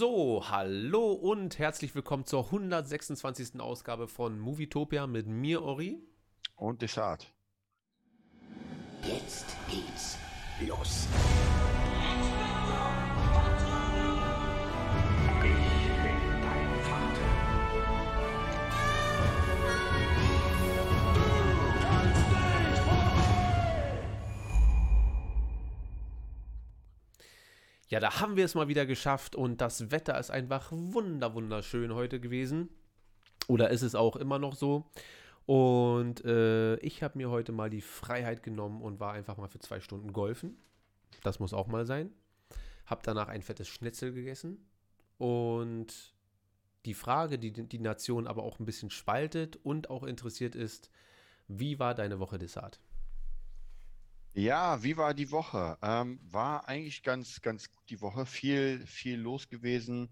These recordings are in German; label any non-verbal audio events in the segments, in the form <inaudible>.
So, hallo und herzlich willkommen zur 126. Ausgabe von Movietopia mit mir, Ori. Und Desart. Jetzt geht's los. Ja, da haben wir es mal wieder geschafft und das Wetter ist einfach wunder wunderschön heute gewesen. Oder ist es auch immer noch so? Und äh, ich habe mir heute mal die Freiheit genommen und war einfach mal für zwei Stunden golfen. Das muss auch mal sein. Hab danach ein fettes Schnitzel gegessen. Und die Frage, die die Nation aber auch ein bisschen spaltet und auch interessiert ist, wie war deine Woche Dessert? Ja, wie war die Woche? Ähm, war eigentlich ganz, ganz gut die Woche. Viel, viel los gewesen.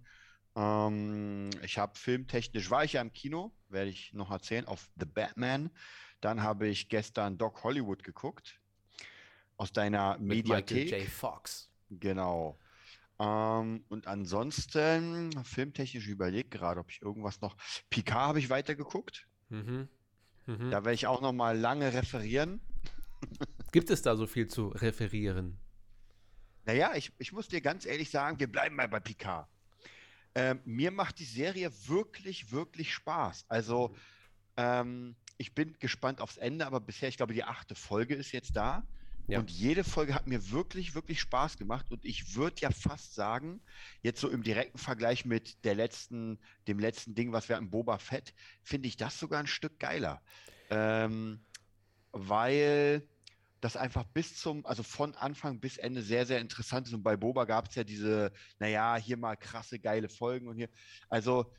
Ähm, ich habe filmtechnisch, war ich ja im Kino, werde ich noch erzählen, auf The Batman. Dann habe ich gestern Doc Hollywood geguckt. Aus deiner Mit Michael Mediathek. J. Fox. Genau. Ähm, und ansonsten, filmtechnisch überlegt gerade, ob ich irgendwas noch. Picard habe ich weitergeguckt. Mhm. Mhm. Da werde ich auch noch mal lange referieren. <laughs> Gibt es da so viel zu referieren? Naja, ich, ich muss dir ganz ehrlich sagen, wir bleiben mal bei Picard. Ähm, mir macht die Serie wirklich, wirklich Spaß. Also, ähm, ich bin gespannt aufs Ende, aber bisher, ich glaube, die achte Folge ist jetzt da. Ja. Und jede Folge hat mir wirklich, wirklich Spaß gemacht. Und ich würde ja fast sagen, jetzt so im direkten Vergleich mit der letzten, dem letzten Ding, was wir hatten, Boba Fett, finde ich das sogar ein Stück geiler. Ähm, weil das einfach bis zum, also von Anfang bis Ende sehr, sehr interessant ist. Und bei Boba gab es ja diese, naja, hier mal krasse, geile Folgen und hier. Also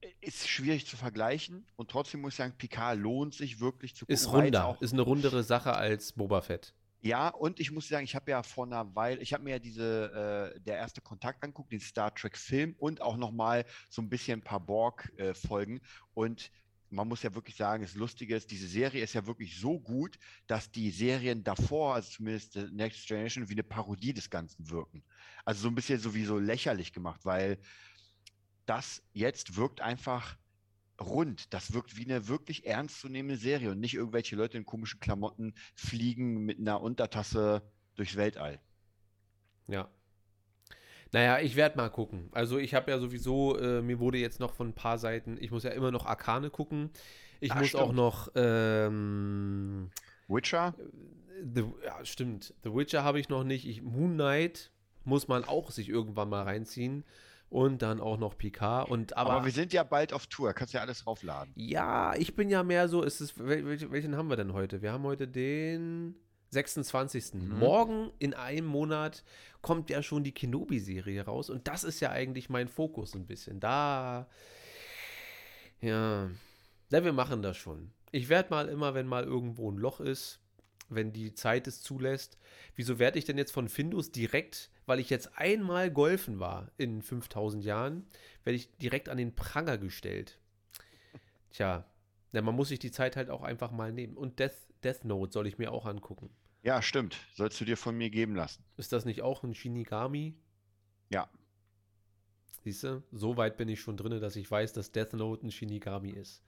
äh, ist schwierig zu vergleichen und trotzdem muss ich sagen, Picard lohnt sich wirklich zu Ist gucken, es runder, ist eine rundere Sache als Boba Fett. ja, und ich muss sagen, ich habe ja vor einer Weile, ich habe mir ja diese, äh, der erste Kontakt angeguckt, den Star Trek-Film und auch nochmal so ein bisschen ein paar Borg-Folgen. und man muss ja wirklich sagen, das Lustige ist, diese Serie ist ja wirklich so gut, dass die Serien davor, also zumindest Next Generation, wie eine Parodie des Ganzen wirken. Also so ein bisschen sowieso lächerlich gemacht, weil das jetzt wirkt einfach rund. Das wirkt wie eine wirklich ernstzunehmende Serie und nicht irgendwelche Leute in komischen Klamotten fliegen mit einer Untertasse durchs Weltall. Ja. Naja, ich werde mal gucken. Also ich habe ja sowieso, äh, mir wurde jetzt noch von ein paar Seiten, ich muss ja immer noch Arkane gucken. Ich Ah, muss auch stimmt. noch, ähm, Witcher? The, ja, stimmt. The Witcher habe ich noch nicht. Ich, Moon Knight muss man auch sich irgendwann mal reinziehen. Und dann auch noch Picard. Und aber, Aber, wir sind ja bald auf Tour, kannst ja alles raufladen. ja, ich bin ja mehr so, ist es, wel, welchen, welchen haben wir denn heute? Wir haben heute den 26. Mhm. Morgen in einem Monat kommt ja schon die Kenobi-Serie raus. Und das ist ja eigentlich mein Fokus ein bisschen. Da, ja, ja wir machen das schon. Ich werde mal immer, wenn mal irgendwo ein Loch ist, wenn die Zeit es zulässt, wieso werde ich denn jetzt von Findus direkt, weil ich jetzt einmal golfen war in 5000 Jahren, werde ich direkt an den Pranger gestellt? Tja, ja, man muss sich die Zeit halt auch einfach mal nehmen. Und Death, Death Note soll ich mir auch angucken. Ja, stimmt. Sollst du dir von mir geben lassen. Ist das nicht auch ein Shinigami? Ja. Siehst du, so weit bin ich schon drin, dass ich weiß, dass Death Note ein Shinigami ist.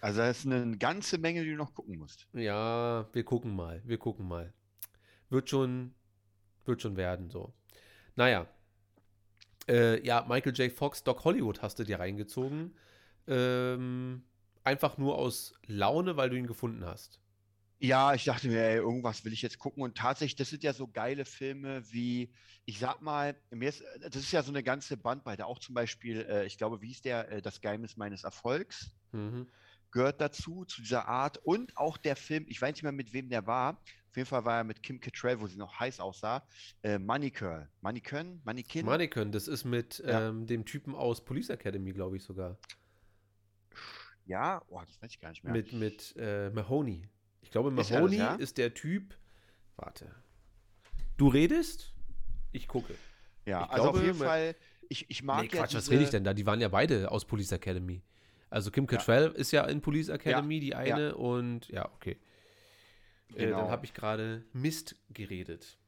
Also da ist eine ganze Menge, die du noch gucken musst. Ja, wir gucken mal, wir gucken mal. Wird schon, wird schon werden, so. Naja. Äh, ja, Michael J. Fox, Doc Hollywood hast du dir reingezogen. Ähm, einfach nur aus Laune, weil du ihn gefunden hast. Ja, ich dachte mir, ey, irgendwas will ich jetzt gucken. Und tatsächlich, das sind ja so geile Filme wie, ich sag mal, mir ist, das ist ja so eine ganze Bandbreite. Auch zum Beispiel, äh, ich glaube, wie ist der, äh, Das Geheimnis meines Erfolgs? Mhm. gehört dazu, zu dieser Art. Und auch der Film, ich weiß nicht mehr, mit wem der war. Auf jeden Fall war er mit Kim Cattrall, wo sie noch heiß aussah. Äh, Money Girl. Mannequin? Mannequin? Mannequin, das ist mit Ja. ähm, dem Typen aus Police Academy, glaube ich sogar. Ja, oh, das weiß ich gar nicht mehr. Mit, mit äh, Mahoney. Ich glaube, Ist Mahoney ja? ist der Typ. Warte. Du redest? Ich gucke. ja, ich also auf glaube, jeden ma- Fall, ich, ich mag Nee, ja Quatsch, was diese, rede ich denn da? Die waren ja beide aus Police Academy. Also Kim Cattrall ist ja in Police Academy, die eine, und ja, okay. Äh, Genau. dann habe ich gerade Mist geredet.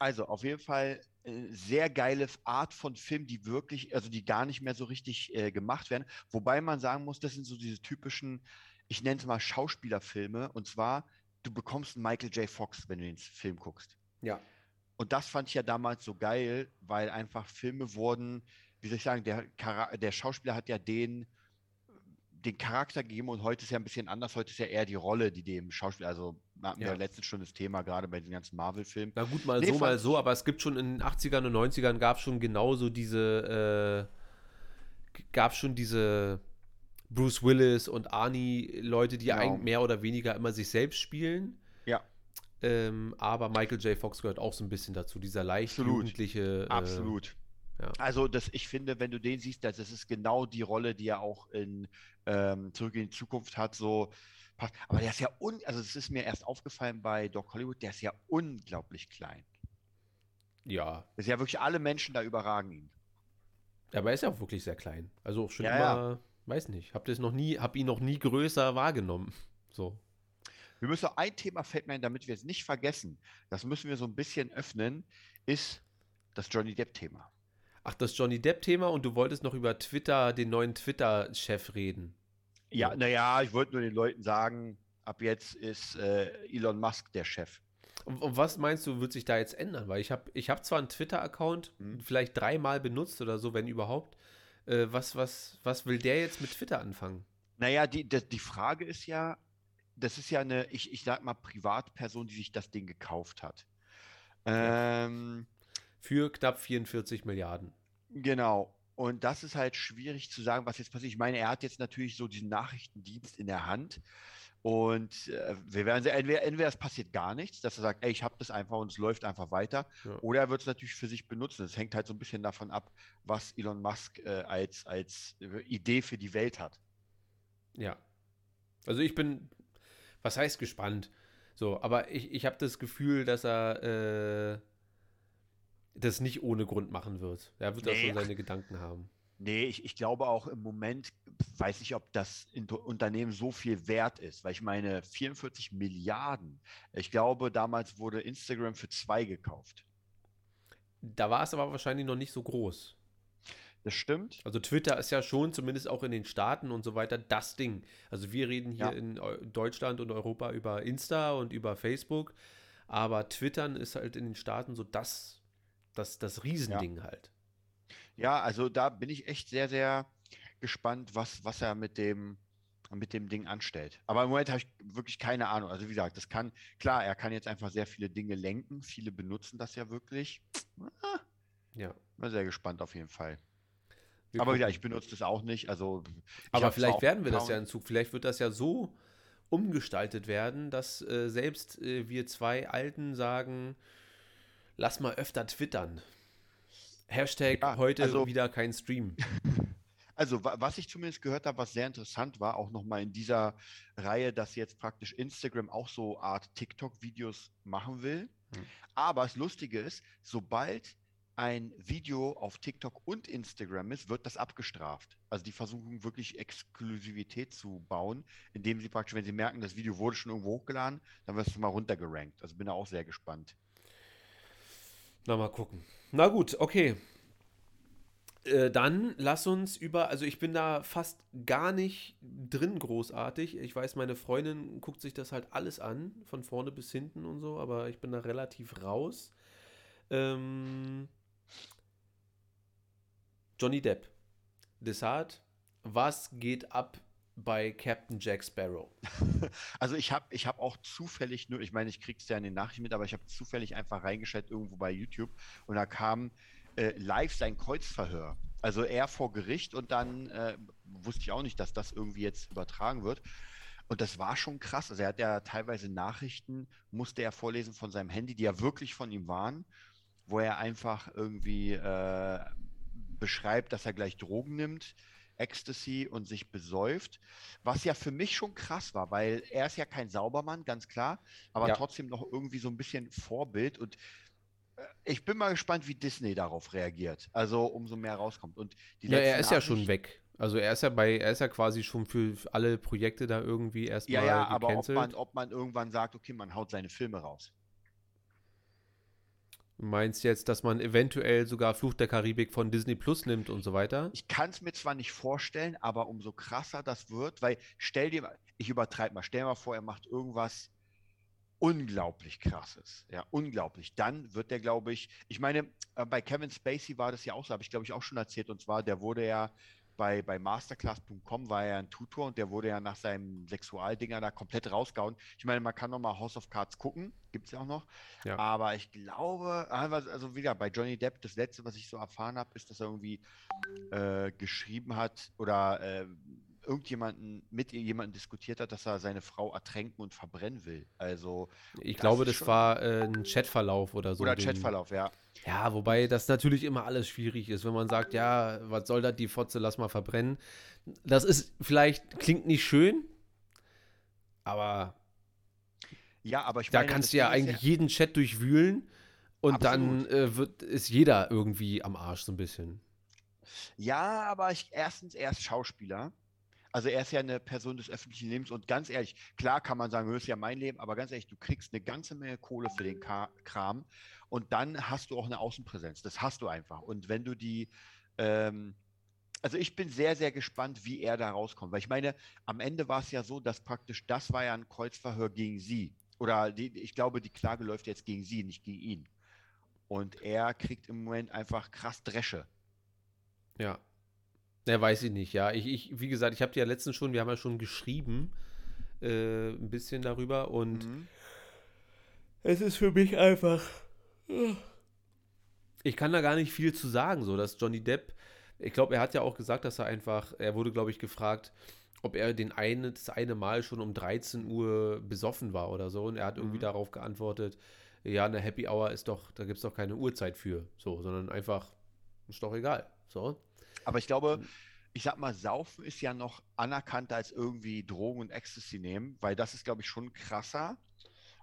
Also auf jeden Fall äh, sehr geile Art von Film, die wirklich, also die gar nicht mehr so richtig äh, gemacht werden. Wobei man sagen muss, das sind so diese typischen, ich nenne es mal Schauspielerfilme. Und zwar, du bekommst einen Michael J. Fox, wenn du den Film guckst. Ja. Und das fand ich ja damals so geil, weil einfach Filme wurden, wie soll ich sagen, der, Chara- der Schauspieler hat ja den, den Charakter gegeben und heute ist ja ein bisschen anders. Heute ist ja eher die Rolle, die dem Schauspieler, also hatten wir Ja. ja letztens schon das Thema, gerade bei den ganzen Marvel-Filmen. Na gut, mal Nee, so, mal so, aber es gibt schon in den 80ern und 90ern gab es schon genauso diese, äh, gab schon diese Bruce Willis und Arnie Leute, die Genau. eigentlich mehr oder weniger immer sich selbst spielen. Ja. Ähm, aber Michael J. Fox gehört auch so ein bisschen dazu, dieser leicht Absolut. jugendliche. Äh, Absolut. ja. Also das, ich finde, wenn du den siehst, das, ist genau die Rolle, die er auch in ähm, Zurück in die Zukunft hat. So, passt. aber der ist ja un, also es ist mir erst aufgefallen bei Doc Hollywood, der ist ja unglaublich klein. Ja, Das ist ja wirklich alle Menschen da überragen ihn. aber er ist ja auch wirklich sehr klein. Also auch schon Ja, immer, weiß nicht, hab das noch nie, hab ihn noch nie größer wahrgenommen. So. Wir müssen ein Thema fällt mir ein, damit wir es nicht vergessen. Das müssen wir so ein bisschen öffnen, ist das Johnny Depp-Thema. Ach, das Johnny Depp-Thema und du wolltest noch über Twitter, den neuen Twitter-Chef reden. Ja, Ja. naja, ich wollte nur den Leuten sagen, ab jetzt ist äh, Elon Musk der Chef. Und, und was meinst du, wird sich da jetzt ändern? Weil ich habe ich hab zwar einen Twitter-Account, Mhm. vielleicht dreimal benutzt oder so, wenn überhaupt. Äh, was, was, was will der jetzt mit Twitter anfangen? Naja, die, die, die Frage ist ja, das ist ja eine, ich, ich sag mal, Privatperson, die sich das Ding gekauft hat. Ähm, Für knapp 44 Milliarden. genau. Und das ist halt schwierig zu sagen, was jetzt passiert. Ich meine, er hat jetzt natürlich so diesen Nachrichtendienst in der Hand. Und äh, wir werden sehen, entweder, entweder es passiert gar nichts, dass er sagt, ey, ich habe das einfach und es läuft einfach weiter. Ja. Oder er wird es natürlich für sich benutzen. Es hängt halt so ein bisschen davon ab, was Elon Musk äh, als, als äh, Idee für die Welt hat. Ja. Also ich bin, was heißt gespannt? So, aber ich, ich habe das Gefühl, dass er äh, das nicht ohne Grund machen wird. Er wird Nee, schon ach. seine Gedanken haben. Nee, ich, ich glaube auch im Moment, weiß ich, ob das Unternehmen so viel wert ist, weil ich meine, 44 Milliarden. Ich glaube, damals wurde Instagram für zwei gekauft. Da war es aber wahrscheinlich noch nicht so groß. Das stimmt. Also Twitter ist ja schon, zumindest auch in den Staaten und so weiter, das Ding. Also wir reden hier Ja. in Eu- Deutschland und Europa über Insta und über Facebook, aber Twittern ist halt in den Staaten so das, das, das Riesending halt. Ja, also da bin ich echt sehr, sehr gespannt, was, was er mit dem, mit dem Ding anstellt. Aber im Moment habe ich wirklich keine Ahnung. Also wie gesagt, das kann, klar, er kann jetzt einfach sehr viele Dinge lenken. Viele benutzen das ja wirklich. Ah, Ja. bin sehr gespannt auf jeden Fall. Wir Aber ja, ich benutze das auch nicht. Also Aber vielleicht werden wir das ja in Zug. Vielleicht wird das ja so umgestaltet werden, dass äh, selbst äh, wir zwei Alten sagen, lass mal öfter twittern. Hashtag Ja, heute also- wieder kein Stream. <laughs> Also, wa- was ich zumindest gehört habe, was sehr interessant war, auch nochmal in dieser Reihe, dass jetzt praktisch Instagram auch so Art TikTok-Videos machen will. Hm. Aber das Lustige ist, sobald ein Video auf TikTok und Instagram ist, wird das abgestraft. Also die versuchen wirklich Exklusivität zu bauen, indem sie praktisch, wenn sie merken, das Video wurde schon irgendwo hochgeladen, dann wirst du mal runtergerankt. Also bin da auch sehr gespannt. Na, mal gucken. Na gut, okay. Äh, dann lass uns über, also ich bin da fast gar nicht drin großartig. Ich weiß, meine Freundin guckt sich das halt alles an, von vorne bis hinten und so, aber ich bin da relativ raus. Ähm, Johnny Depp. Desart, was geht ab bei Captain Jack Sparrow? <laughs> Also ich habe ich hab auch zufällig nur, ich meine, ich krieg's ja in den Nachrichten mit, aber ich habe zufällig einfach reingeschaltet irgendwo bei YouTube und da kam äh, live sein Kreuzverhör. Also er vor Gericht und dann äh, wusste ich auch nicht, dass das irgendwie jetzt übertragen wird. Und das war schon krass. Also er hat ja teilweise Nachrichten, musste er vorlesen von seinem Handy, die ja wirklich von ihm waren, wo er einfach irgendwie äh, beschreibt, dass er gleich Drogen nimmt, Ecstasy und sich besäuft. Was ja für mich schon krass war, weil er ist ja kein Saubermann, ganz klar, aber Ja. trotzdem noch irgendwie so ein bisschen Vorbild. Und äh, ich bin mal gespannt, wie Disney darauf reagiert. Also umso mehr rauskommt. Und Ja, er ist ja schon weg. Also er ist ja bei, er ist ja quasi schon für alle Projekte da irgendwie erstmal Ja, ja, aber ob gecancelt. man, ob man irgendwann sagt, okay, man haut seine Filme raus. Du meinst jetzt, dass man eventuell sogar Fluch der Karibik von Disney Plus nimmt und so weiter? Ich kann es mir zwar nicht vorstellen, aber umso krasser das wird, weil stell dir mal, ich übertreibe mal, stell dir mal vor, er macht irgendwas unglaublich krasses. Ja, unglaublich. Dann wird der, glaube ich, ich meine, äh, bei Kevin Spacey war das ja auch so, habe ich glaube ich auch schon erzählt, und zwar, der wurde ja bei, bei masterclass.com war er ein Tutor und der wurde ja nach seinem Sexualdinger da komplett rausgehauen. Ich meine, man kann noch mal House of Cards gucken, gibt es ja auch noch. Ja. Aber ich glaube, ah, also wieder bei Johnny Depp, das letzte, was ich so erfahren habe, ist, dass er irgendwie äh, geschrieben hat oder äh, irgendjemanden mit jemandem diskutiert hat, dass er seine Frau ertränken und verbrennen will. Also, Ich Das glaube, das war äh, ein Chatverlauf oder so. oder den- Chatverlauf, ja. Ja, wobei das natürlich immer alles schwierig ist, wenn man sagt, ja, was soll das, die Fotze, lass mal verbrennen. Das ist vielleicht, klingt nicht schön, aber Ja, aber ich da meine, kannst du ja eigentlich jeden Chat durchwühlen und dann Absolut. äh, wird, ist jeder irgendwie am Arsch so ein bisschen. Ja, aber ich, erstens, er ist Schauspieler. Also er ist ja eine Person des öffentlichen Lebens und ganz ehrlich, klar kann man sagen, das ist ja mein Leben, aber ganz ehrlich, du kriegst eine ganze Menge Kohle für den Kram und dann hast du auch eine Außenpräsenz. Das hast du einfach. Und wenn du die, ähm, also ich bin sehr, sehr gespannt, wie er da rauskommt. Weil ich meine, am Ende war es ja so, dass praktisch, das war ja ein Kreuzverhör gegen sie. Oder die, ich glaube, die Klage läuft jetzt gegen sie, nicht gegen ihn. Und er kriegt im Moment einfach krass Dresche. Ja. Ja, weiß ich nicht, ja. Ich, ich wie gesagt, ich habe dir ja letztens schon, wir haben ja schon geschrieben, äh, ein bisschen darüber und Mhm. Es ist für mich einfach. Ich kann da gar nicht viel zu sagen, so dass Johnny Depp, ich glaube, er hat ja auch gesagt, dass er einfach, er wurde, glaube ich, gefragt, ob er den eine, das eine Mal schon um 13 Uhr besoffen war oder so. Und er hat irgendwie Mhm. darauf geantwortet, ja, eine Happy Hour ist doch, da gibt es doch keine Uhrzeit für, so, sondern einfach, ist doch egal. So. Aber ich glaube, ich sag mal, Saufen ist ja noch anerkannter als irgendwie Drogen und Ecstasy nehmen, weil das ist, glaube ich, schon krasser.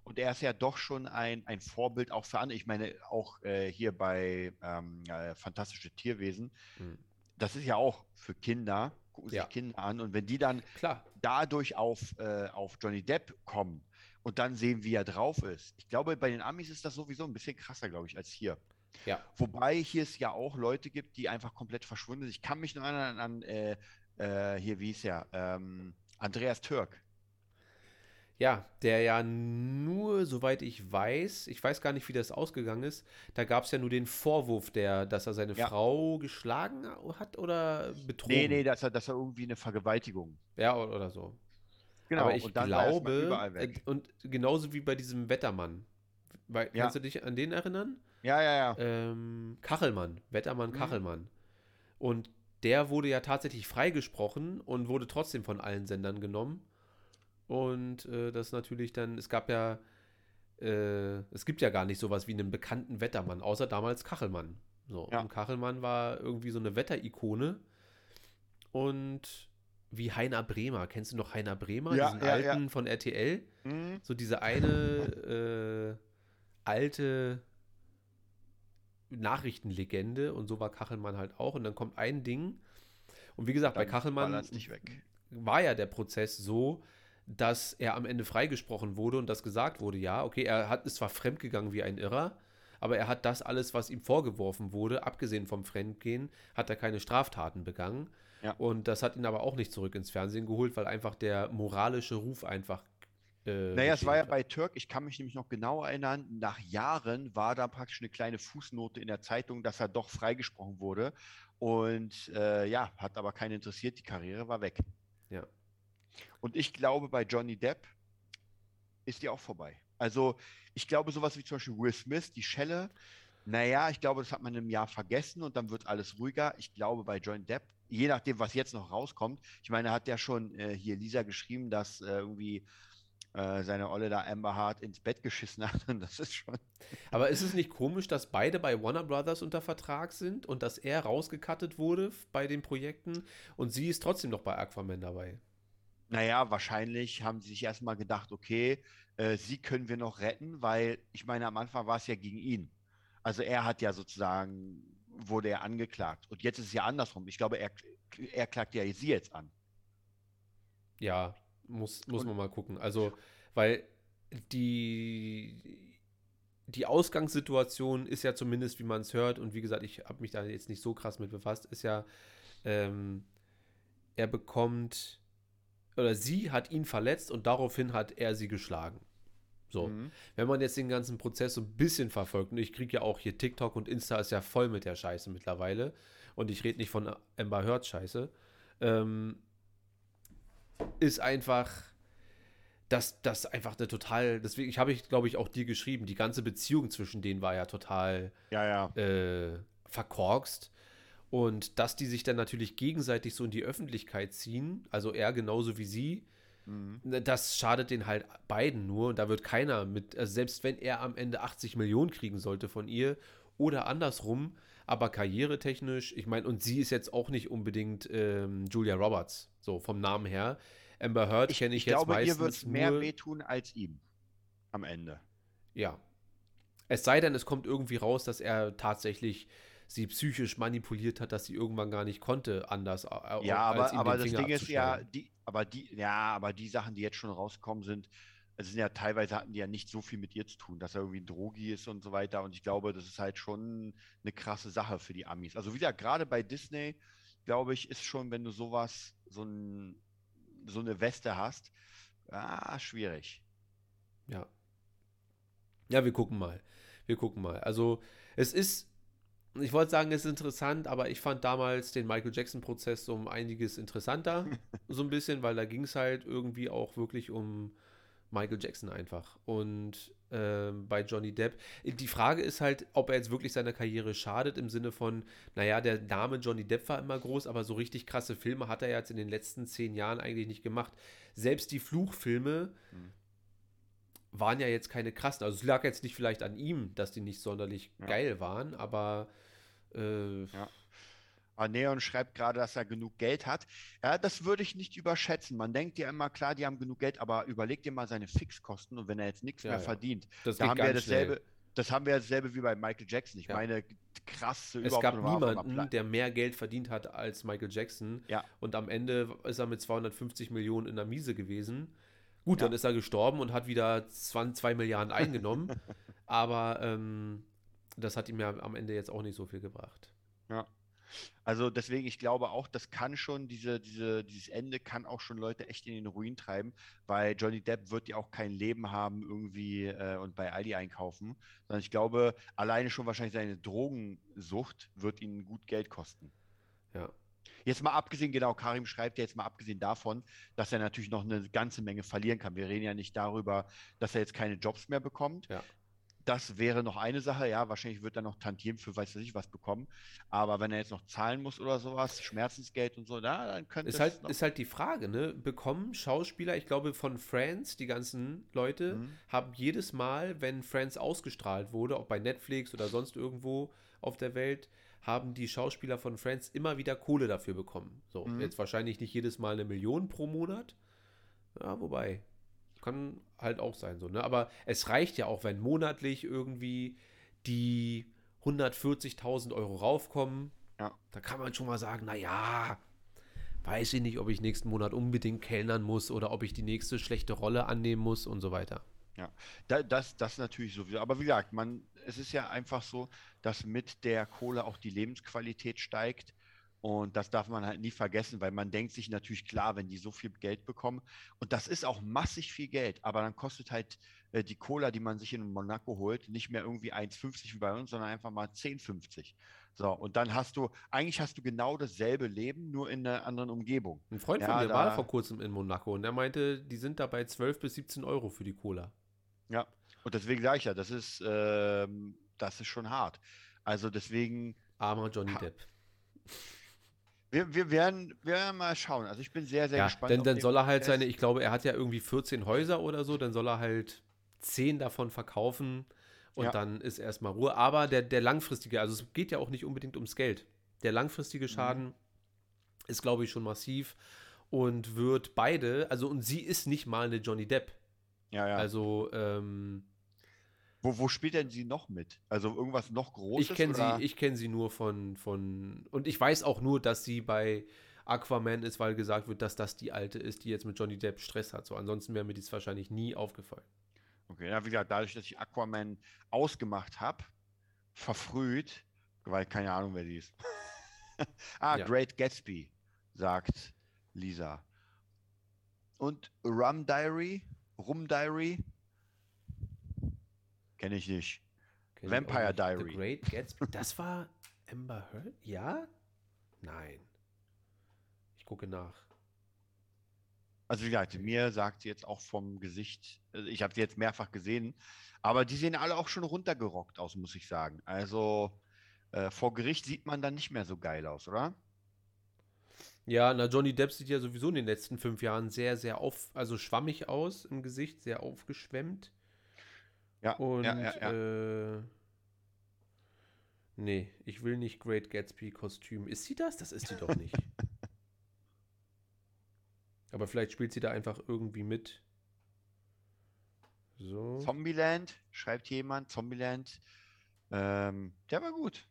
Und er ist ja doch schon ein, ein Vorbild auch für andere. Ich meine, auch äh, hier bei ähm, äh, Fantastische Tierwesen, Mhm. das ist ja auch für Kinder, gucken sich Ja. Kinder an. Und wenn die dann Klar. dadurch auf, äh, auf Johnny Depp kommen und dann sehen, wie er drauf ist. Ich glaube, bei den Amis ist das sowieso ein bisschen krasser, glaube ich, als hier. Ja. Wobei hier es ja auch Leute gibt, die einfach komplett verschwunden sind. Ich kann mich noch erinnern an, äh, äh, hier, wie ist er, ähm, Andreas Türk. Ja, der ja nur, soweit ich weiß, ich weiß gar nicht, wie das ausgegangen ist, da gab es ja nur den Vorwurf, der, dass er seine Ja. Frau geschlagen hat oder betrogen. Nee, nee, das ist, das ist irgendwie eine Vergewaltigung. Ja, oder so. Genau, Aber ich und er glaube, äh, weg. und genauso wie bei diesem Wettermann. Weil, Ja. Kannst du dich an den erinnern? Ja, ja, ja. Ähm, Kachelmann, Wettermann Mhm. Kachelmann. Und der wurde ja tatsächlich freigesprochen und wurde trotzdem von allen Sendern genommen. Und äh, das natürlich dann, es gab ja, äh, es gibt ja gar nicht sowas wie einen bekannten Wettermann, außer damals Kachelmann. So, Ja. und Kachelmann war irgendwie so eine Wetterikone. Und wie Heiner Bremer, kennst du noch Heiner Bremer, Ja, diesen ja, ja. alten von RTL? Mhm. So diese eine äh, alte Nachrichtenlegende und so war Kachelmann halt auch. Und dann kommt ein Ding. Und wie gesagt, bei Dann Kachelmann nicht weg. war ja der Prozess so, dass er am Ende freigesprochen wurde und das gesagt wurde, ja, okay, er hat, ist zwar fremdgegangen wie ein Irrer, aber er hat das alles, was ihm vorgeworfen wurde, abgesehen vom Fremdgehen, hat er keine Straftaten begangen. Ja. Und das hat ihn aber auch nicht zurück ins Fernsehen geholt, weil einfach der moralische Ruf einfach. Äh, Naja, es war ja bei Türk, ich kann mich nämlich noch genau erinnern, nach Jahren war da praktisch eine kleine Fußnote in der Zeitung, dass er doch freigesprochen wurde. Und äh, ja, hat aber keinen interessiert, die Karriere war weg. Ja. Und ich glaube, bei Johnny Depp ist die auch vorbei. Also ich glaube, sowas wie zum Beispiel Will Smith, die Schelle, naja, ich glaube, das hat man im Jahr vergessen und dann wird alles ruhiger. Ich glaube, bei Johnny Depp, je nachdem, was jetzt noch rauskommt, ich meine, er hat ja schon äh, hier Lisa geschrieben, dass äh, irgendwie äh, seine Olle da Amber Hart ins Bett geschissen hat. <laughs> Und das ist schon. Aber ist es nicht komisch, dass beide bei Warner Brothers unter Vertrag sind und dass er rausgekattet wurde bei den Projekten und sie ist trotzdem noch bei Aquaman dabei? Naja, wahrscheinlich haben sie sich erstmal gedacht, okay, äh, sie können wir noch retten, weil ich meine, am Anfang war es ja gegen ihn. Also er hat ja sozusagen, wurde er angeklagt. Und jetzt ist es ja andersrum. Ich glaube, er, er klagt ja sie jetzt an. Ja, muss, muss Und- man mal gucken. Also, weil die. die Ausgangssituation ist ja zumindest, wie man es hört, und wie gesagt, ich habe mich da jetzt nicht so krass mit befasst, ist ja, ähm, er bekommt, oder sie hat ihn verletzt und daraufhin hat er sie geschlagen. So, Mhm. wenn man jetzt den ganzen Prozess so ein bisschen verfolgt, und ich kriege ja auch hier TikTok und Insta ist ja voll mit der Scheiße mittlerweile, und ich rede nicht von Amber Heard Scheiße, ähm, ist einfach, dass das einfach eine total, deswegen, ich habe ich, glaube ich, auch dir geschrieben, die ganze Beziehung zwischen denen war ja total Ja, ja. äh, verkorkst. Und dass die sich dann natürlich gegenseitig so in die Öffentlichkeit ziehen, also er genauso wie sie, Mhm. ne, das schadet den halt beiden nur. Und da wird keiner mit, also selbst wenn er am Ende 80 Millionen kriegen sollte von ihr oder andersrum, aber karrieretechnisch, ich meine, und sie ist jetzt auch nicht unbedingt ähm, Julia Roberts, so vom Namen her. Amber Heard Ich, kenne ich, ich jetzt glaube, meistens ihr wird es mehr nur, wehtun als ihm. Am Ende. Ja. Es sei denn, es kommt irgendwie raus, dass er tatsächlich sie psychisch manipuliert hat, dass sie irgendwann gar nicht konnte, anders. äh, Ja, aber, aber das Ding ist ja, die, aber die, ja, aber die Sachen, die jetzt schon rausgekommen sind, es sind ja teilweise hatten die ja nicht so viel mit ihr zu tun, dass er irgendwie ein Drogi ist und so weiter. Und ich glaube, das ist halt schon eine krasse Sache für die Amis. Also wieder gerade bei Disney, glaube ich, ist schon, wenn du sowas, so ein, so eine Weste hast, ah, schwierig. Ja. Ja, wir gucken mal. Wir gucken mal. Also, es ist, ich wollte sagen, es ist interessant, aber ich fand damals den Michael Jackson-Prozess um einiges interessanter. <laughs> so ein bisschen, weil da ging es halt irgendwie auch wirklich um Michael Jackson einfach. Und ähm, bei Johnny Depp, die Frage ist halt, ob er jetzt wirklich seiner Karriere schadet, im Sinne von, naja, der Name Johnny Depp war immer groß, aber so richtig krasse Filme hat er jetzt in den letzten zehn Jahren eigentlich nicht gemacht. Selbst die Fluchfilme Hm. waren ja jetzt keine krassen. Also es lag jetzt nicht vielleicht an ihm, dass die nicht sonderlich Ja. geil waren, aber äh, Ja. Ah, Neon schreibt gerade, dass er genug Geld hat. Ja, das würde ich nicht überschätzen. Man denkt ja immer, klar, die haben genug Geld, aber überleg dir mal seine Fixkosten und wenn er jetzt nichts Ja, mehr ja. verdient, das da haben wir dasselbe, schnell. das haben wir dasselbe wie bei Michael Jackson. Ich Ja. meine, krass, Es gab niemanden, der mehr Geld verdient hat als Michael Jackson. Ja. Und am Ende ist er mit 250 Millionen in der Miese gewesen. Gut, Ja. dann ist er gestorben und hat wieder 2 Milliarden eingenommen. <laughs> aber ähm, das hat ihm ja am Ende jetzt auch nicht so viel gebracht. Also deswegen, ich glaube auch, das kann schon, diese, diese, dieses Ende kann auch schon Leute echt in den Ruin treiben, weil Johnny Depp wird ja auch kein Leben haben irgendwie äh, und bei Aldi einkaufen, sondern ich glaube, alleine schon wahrscheinlich seine Drogensucht wird ihn gut Geld kosten. Ja. Jetzt mal abgesehen, genau, Karim schreibt ja jetzt mal abgesehen davon, dass er natürlich noch eine ganze Menge verlieren kann. Wir reden ja nicht darüber, dass er jetzt keine Jobs mehr bekommt. Ja. Das wäre noch eine Sache, ja, wahrscheinlich wird er noch Tantiem für weiß ich was bekommen. Aber wenn er jetzt noch zahlen muss oder sowas, Schmerzensgeld und so, na, dann könnte Ist es halt, ist halt die Frage, ne? Bekommen Schauspieler, ich glaube von Friends, die ganzen Leute, Mhm. haben jedes Mal, wenn Friends ausgestrahlt wurde, ob bei Netflix oder sonst irgendwo auf der Welt, haben die Schauspieler von Friends immer wieder Kohle dafür bekommen. So, Mhm. jetzt wahrscheinlich nicht jedes Mal eine Million pro Monat. Ja, wobei. Kann halt auch sein, so, ne? Aber es reicht ja auch, wenn monatlich irgendwie die 140.000 Euro raufkommen. Ja. Da kann man schon mal sagen, naja, weiß ich nicht, ob ich nächsten Monat unbedingt kellnern muss oder ob ich die nächste schlechte Rolle annehmen muss und so weiter. Da, das, das natürlich sowieso. Aber wie gesagt, man, es ist ja einfach so, dass mit der Kohle auch die Lebensqualität steigt. Und das darf man halt nie vergessen, weil man denkt sich natürlich klar, wenn die so viel Geld bekommen. Und das ist auch massig viel Geld. Aber dann kostet halt äh, die Cola, die man sich in Monaco holt, nicht mehr irgendwie 1,50 wie bei uns, sondern einfach mal 10,50. So, und dann hast du, eigentlich hast du genau dasselbe Leben, nur in einer anderen Umgebung. Ein Freund Ja, von mir da- war vor kurzem in Monaco und der meinte, die sind da bei 12 bis 17 Euro für die Cola. Ja, und deswegen sage ich ja, das ist, ähm, das ist schon hart. Also deswegen, Armer Johnny Depp. Wir, wir, werden, wir werden mal schauen. Also ich bin sehr, sehr Ja, gespannt. denn dann soll er halt seine, ich glaube, er hat ja irgendwie 14 Häuser oder so, dann soll er halt 10 davon verkaufen und Ja. dann ist erstmal Ruhe. Aber der, der langfristige, also es geht ja auch nicht unbedingt ums Geld. Der Mhm. langfristige Schaden ist, glaube ich, schon massiv und wird beide, also und sie ist nicht mal eine Johnny Depp. Ja, ja. Also, ähm, wo, wo spielt denn sie noch mit? Also irgendwas noch Großes? ich kenne sie, ich kenne sie nur von, von, und ich weiß auch nur, dass sie bei Aquaman ist, weil gesagt wird, dass das die alte ist, die jetzt mit Johnny Depp Stress hat. So, ansonsten wäre mir dies wahrscheinlich nie aufgefallen. Okay, ja, wie gesagt, dadurch, dass ich Aquaman ausgemacht habe, verfrüht, weil keine Ahnung, wer die ist. <laughs> ah, Ja. Great Gatsby, sagt Lisa. Und Rum Diary, Rum Diary, kenne ich nicht. Kenn ich Vampire nicht. Diary. The Great Gatsby. Das war Amber Heard? Ja? Nein. Ich gucke nach. Also wie gesagt, mir sagt sie jetzt auch vom Gesicht, also ich habe sie jetzt mehrfach gesehen, aber die sehen alle auch schon runtergerockt aus, muss ich sagen. Also äh, vor Gericht sieht man dann nicht mehr so geil aus, oder? Ja, na, Johnny Depp sieht ja sowieso in den letzten fünf Jahren sehr, sehr auf, also schwammig aus im Gesicht, sehr aufgeschwemmt. Ja, Und, ja, ja, ja. äh, nee, ich will nicht Great Gatsby-Kostüm. Ist sie das? Das ist sie doch nicht. <laughs> Aber vielleicht spielt sie da einfach irgendwie mit. So. Zombieland, schreibt jemand, Zombieland. Ähm, der war gut.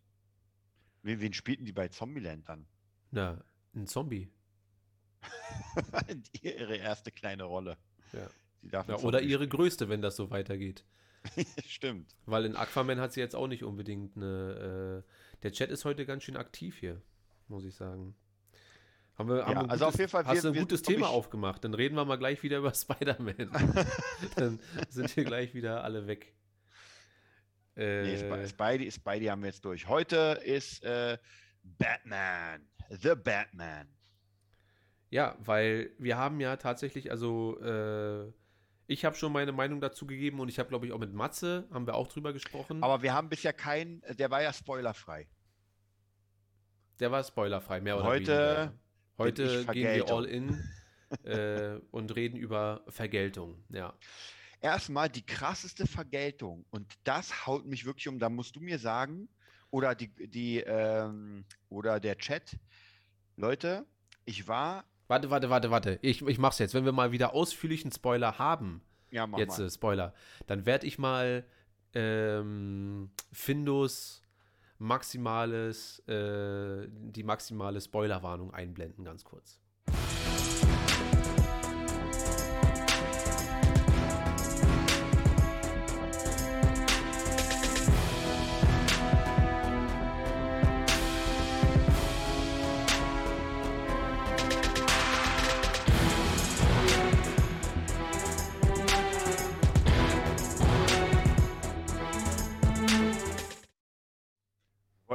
Wen, wen spielten die bei Zombieland dann? Na, ein Zombie. <laughs> ihre erste kleine Rolle. Ja. Ja, oder ihre größte, wenn das so weitergeht. <laughs> Stimmt. Weil in Aquaman hat sie jetzt auch nicht unbedingt eine. Äh, der Chat ist heute ganz schön aktiv hier, muss ich sagen. Haben wir, haben Ja, wir ein also auf gutes, jeden Fall, Hast wir- du ein wir- gutes Thema ich- aufgemacht? Dann reden wir mal gleich wieder über <laughs> Spider-Man. <laughs> Dann sind wir gleich wieder alle weg. Äh, Nee, Sp- Spidey, Spidey haben wir jetzt durch. Heute ist äh, Batman. The Batman. ja, weil wir haben ja tatsächlich, also äh, ich habe schon meine Meinung dazu gegeben und ich habe, glaube ich, auch mit Matze, haben wir auch drüber gesprochen. Aber wir haben bisher keinen, der war ja spoilerfrei. Der war spoilerfrei, mehr oder Heute weniger. Heute gehen wir all in <laughs> äh, und reden über Vergeltung. Ja. Erstmal die krasseste Vergeltung. Und das haut mich wirklich um. Da musst du mir sagen, oder die, die, ähm, oder der Chat. Leute, ich war. Warte, warte, warte, warte. Ich, ich mach's jetzt. Wenn wir mal wieder ausführlichen Spoiler haben, Ja, mach jetzt mal. äh, Spoiler, dann werde ich mal ähm, Findus maximales, äh, die maximale Spoilerwarnung einblenden, ganz kurz.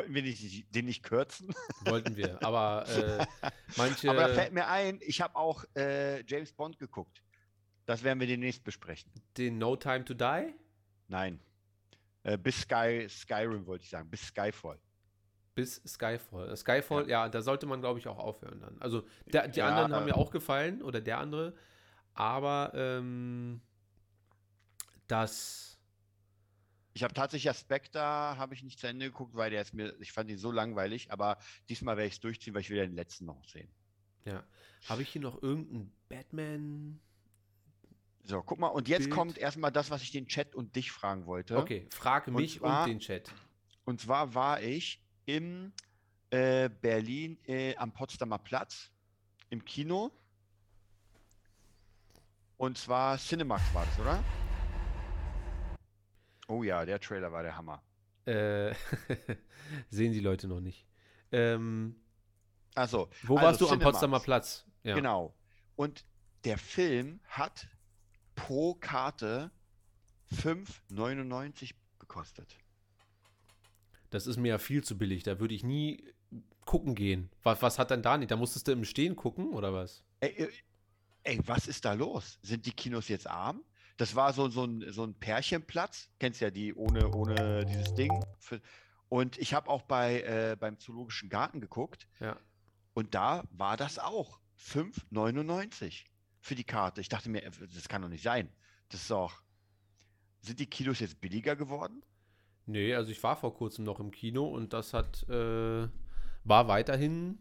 Wollten wir nicht, den nicht kürzen? Wollten wir. Aber <laughs> äh, manche. Aber da fällt mir ein, ich habe auch äh, James Bond geguckt. Das werden wir demnächst besprechen. den No Time to Die Nein. Äh, bis Sky, Skyrim wollte ich sagen, bis Skyfall. bis Skyfall. Äh, Skyfall, ja, da sollte man, glaube ich, auch aufhören dann. Also der, die Ja, anderen haben äh, mir auch gefallen oder der andere, aber ähm, das. Ich habe tatsächlich ja Spectre, habe ich nicht zu Ende geguckt, weil der ist mir, ich fand ihn so langweilig, aber diesmal werde ich es durchziehen, weil ich will den letzten noch sehen. Ja. Habe ich hier noch irgendeinen Batman? So, guck mal, und jetzt Bild. kommt erstmal das, was ich den Chat und dich fragen wollte. Okay, frage Und mich zwar- und den Chat. Und zwar war ich im äh, Berlin äh, am Potsdamer Platz im Kino. Und zwar Cinemax war das, oder? Oh ja, der Trailer war der Hammer. Äh, <laughs> sehen die Leute noch nicht. Ähm, Also, wo also warst du am Cinemax. Potsdamer Platz? Ja. Genau. Und der Film hat pro Karte 5,99 gekostet. Das ist mir ja viel zu billig. Da würde ich nie gucken gehen. Was, was hat denn da nicht? Da musstest du im Stehen gucken oder was? Ey, ey, ey, was ist da los? Sind die Kinos jetzt arm? Das war so, so, ein, so ein Pärchenplatz. Kennst ja die ohne, ohne dieses Ding. Und ich habe auch bei, äh, beim Zoologischen Garten geguckt. Ja. Und da war das auch 5,99 für die Karte. Ich dachte mir, äh, das kann doch nicht sein. Das ist doch. Sind die Kinos jetzt billiger geworden? Nee, also ich war vor kurzem noch im Kino und das hat, äh, war weiterhin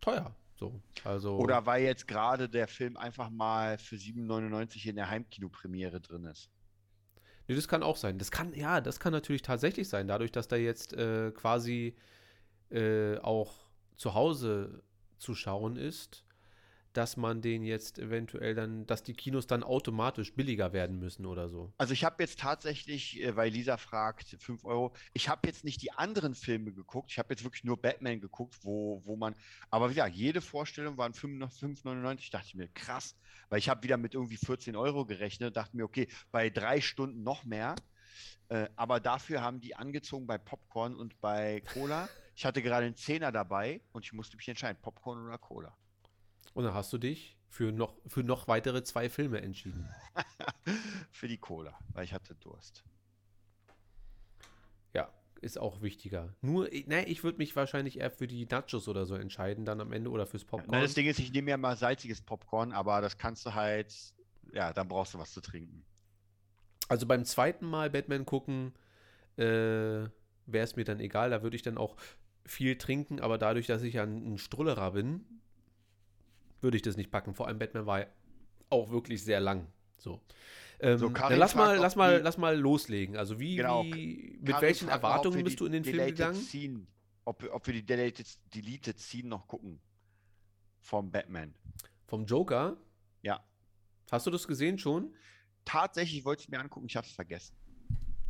teuer. So, also. Oder weil jetzt gerade der Film einfach mal für 7,99 in der Heimkinopremiere drin ist? Nee, das kann auch sein. Das kann, ja, das kann natürlich tatsächlich sein, dadurch, dass da jetzt äh, quasi äh, auch zu Hause zu schauen ist, dass man den jetzt eventuell dann, dass die Kinos dann automatisch billiger werden müssen oder so. Also ich habe jetzt tatsächlich, äh, weil Lisa fragt, 5 Euro, ich habe jetzt nicht die anderen Filme geguckt, ich habe jetzt wirklich nur Batman geguckt, wo, wo man, aber gesagt, jede Vorstellung waren 5,99, dachte ich mir, krass, weil ich habe wieder mit irgendwie 14 Euro gerechnet, dachte mir, okay, bei drei Stunden noch mehr, äh, aber dafür haben die angezogen bei Popcorn und bei Cola. Ich hatte gerade einen Zehner dabei und ich musste mich entscheiden, Popcorn oder Cola. Und dann hast du dich für noch, für noch weitere zwei Filme entschieden. <laughs> Für die Cola, weil ich hatte Durst. Ja, ist auch wichtiger. Nur, ne, ich würde mich wahrscheinlich eher für die Nachos oder so entscheiden, dann am Ende oder fürs Popcorn. Na, das Ding ist, ich nehme ja mal salziges Popcorn, aber das kannst du halt, ja, dann brauchst du was zu trinken. Also beim zweiten Mal Batman gucken, äh, wäre es mir dann egal. Da würde ich dann auch viel trinken, aber dadurch, dass ich ja ein, ein Strullerer bin, würde ich das nicht packen. Vor allem Batman war auch wirklich sehr lang. So. Ähm, So, dann lass mal, lass mal, lass mal loslegen. Also wie, Genau. wie mit Karin welchen fragt Erwartungen bist du in den Film gegangen? Scene, ob, ob wir die Deleted, Deleted Scene noch gucken. Vom Batman. Vom Joker? Ja. Hast du das gesehen schon? Tatsächlich wollte ich mir angucken, ich habe es vergessen.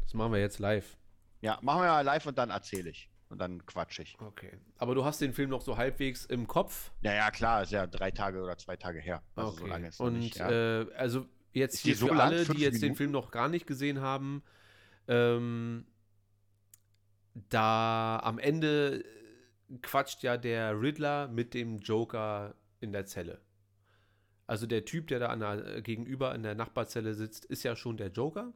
Das machen wir jetzt live. Ja, machen wir mal live und dann erzähle ich. Und dann quatsch ich. Okay. Aber du hast den Film noch so halbwegs im Kopf. Ja, ja, klar, ist ja drei Tage oder zwei Tage her. Also so Okay. lange ist noch Und nicht, ja. äh, also jetzt Ist hier so für lang? alle, die jetzt den Minuten? Film noch gar nicht gesehen haben, ähm, da am Ende quatscht ja der Riddler mit dem Joker in der Zelle. Also der Typ, der da an der, gegenüber in der Nachbarzelle sitzt, ist ja schon der Joker.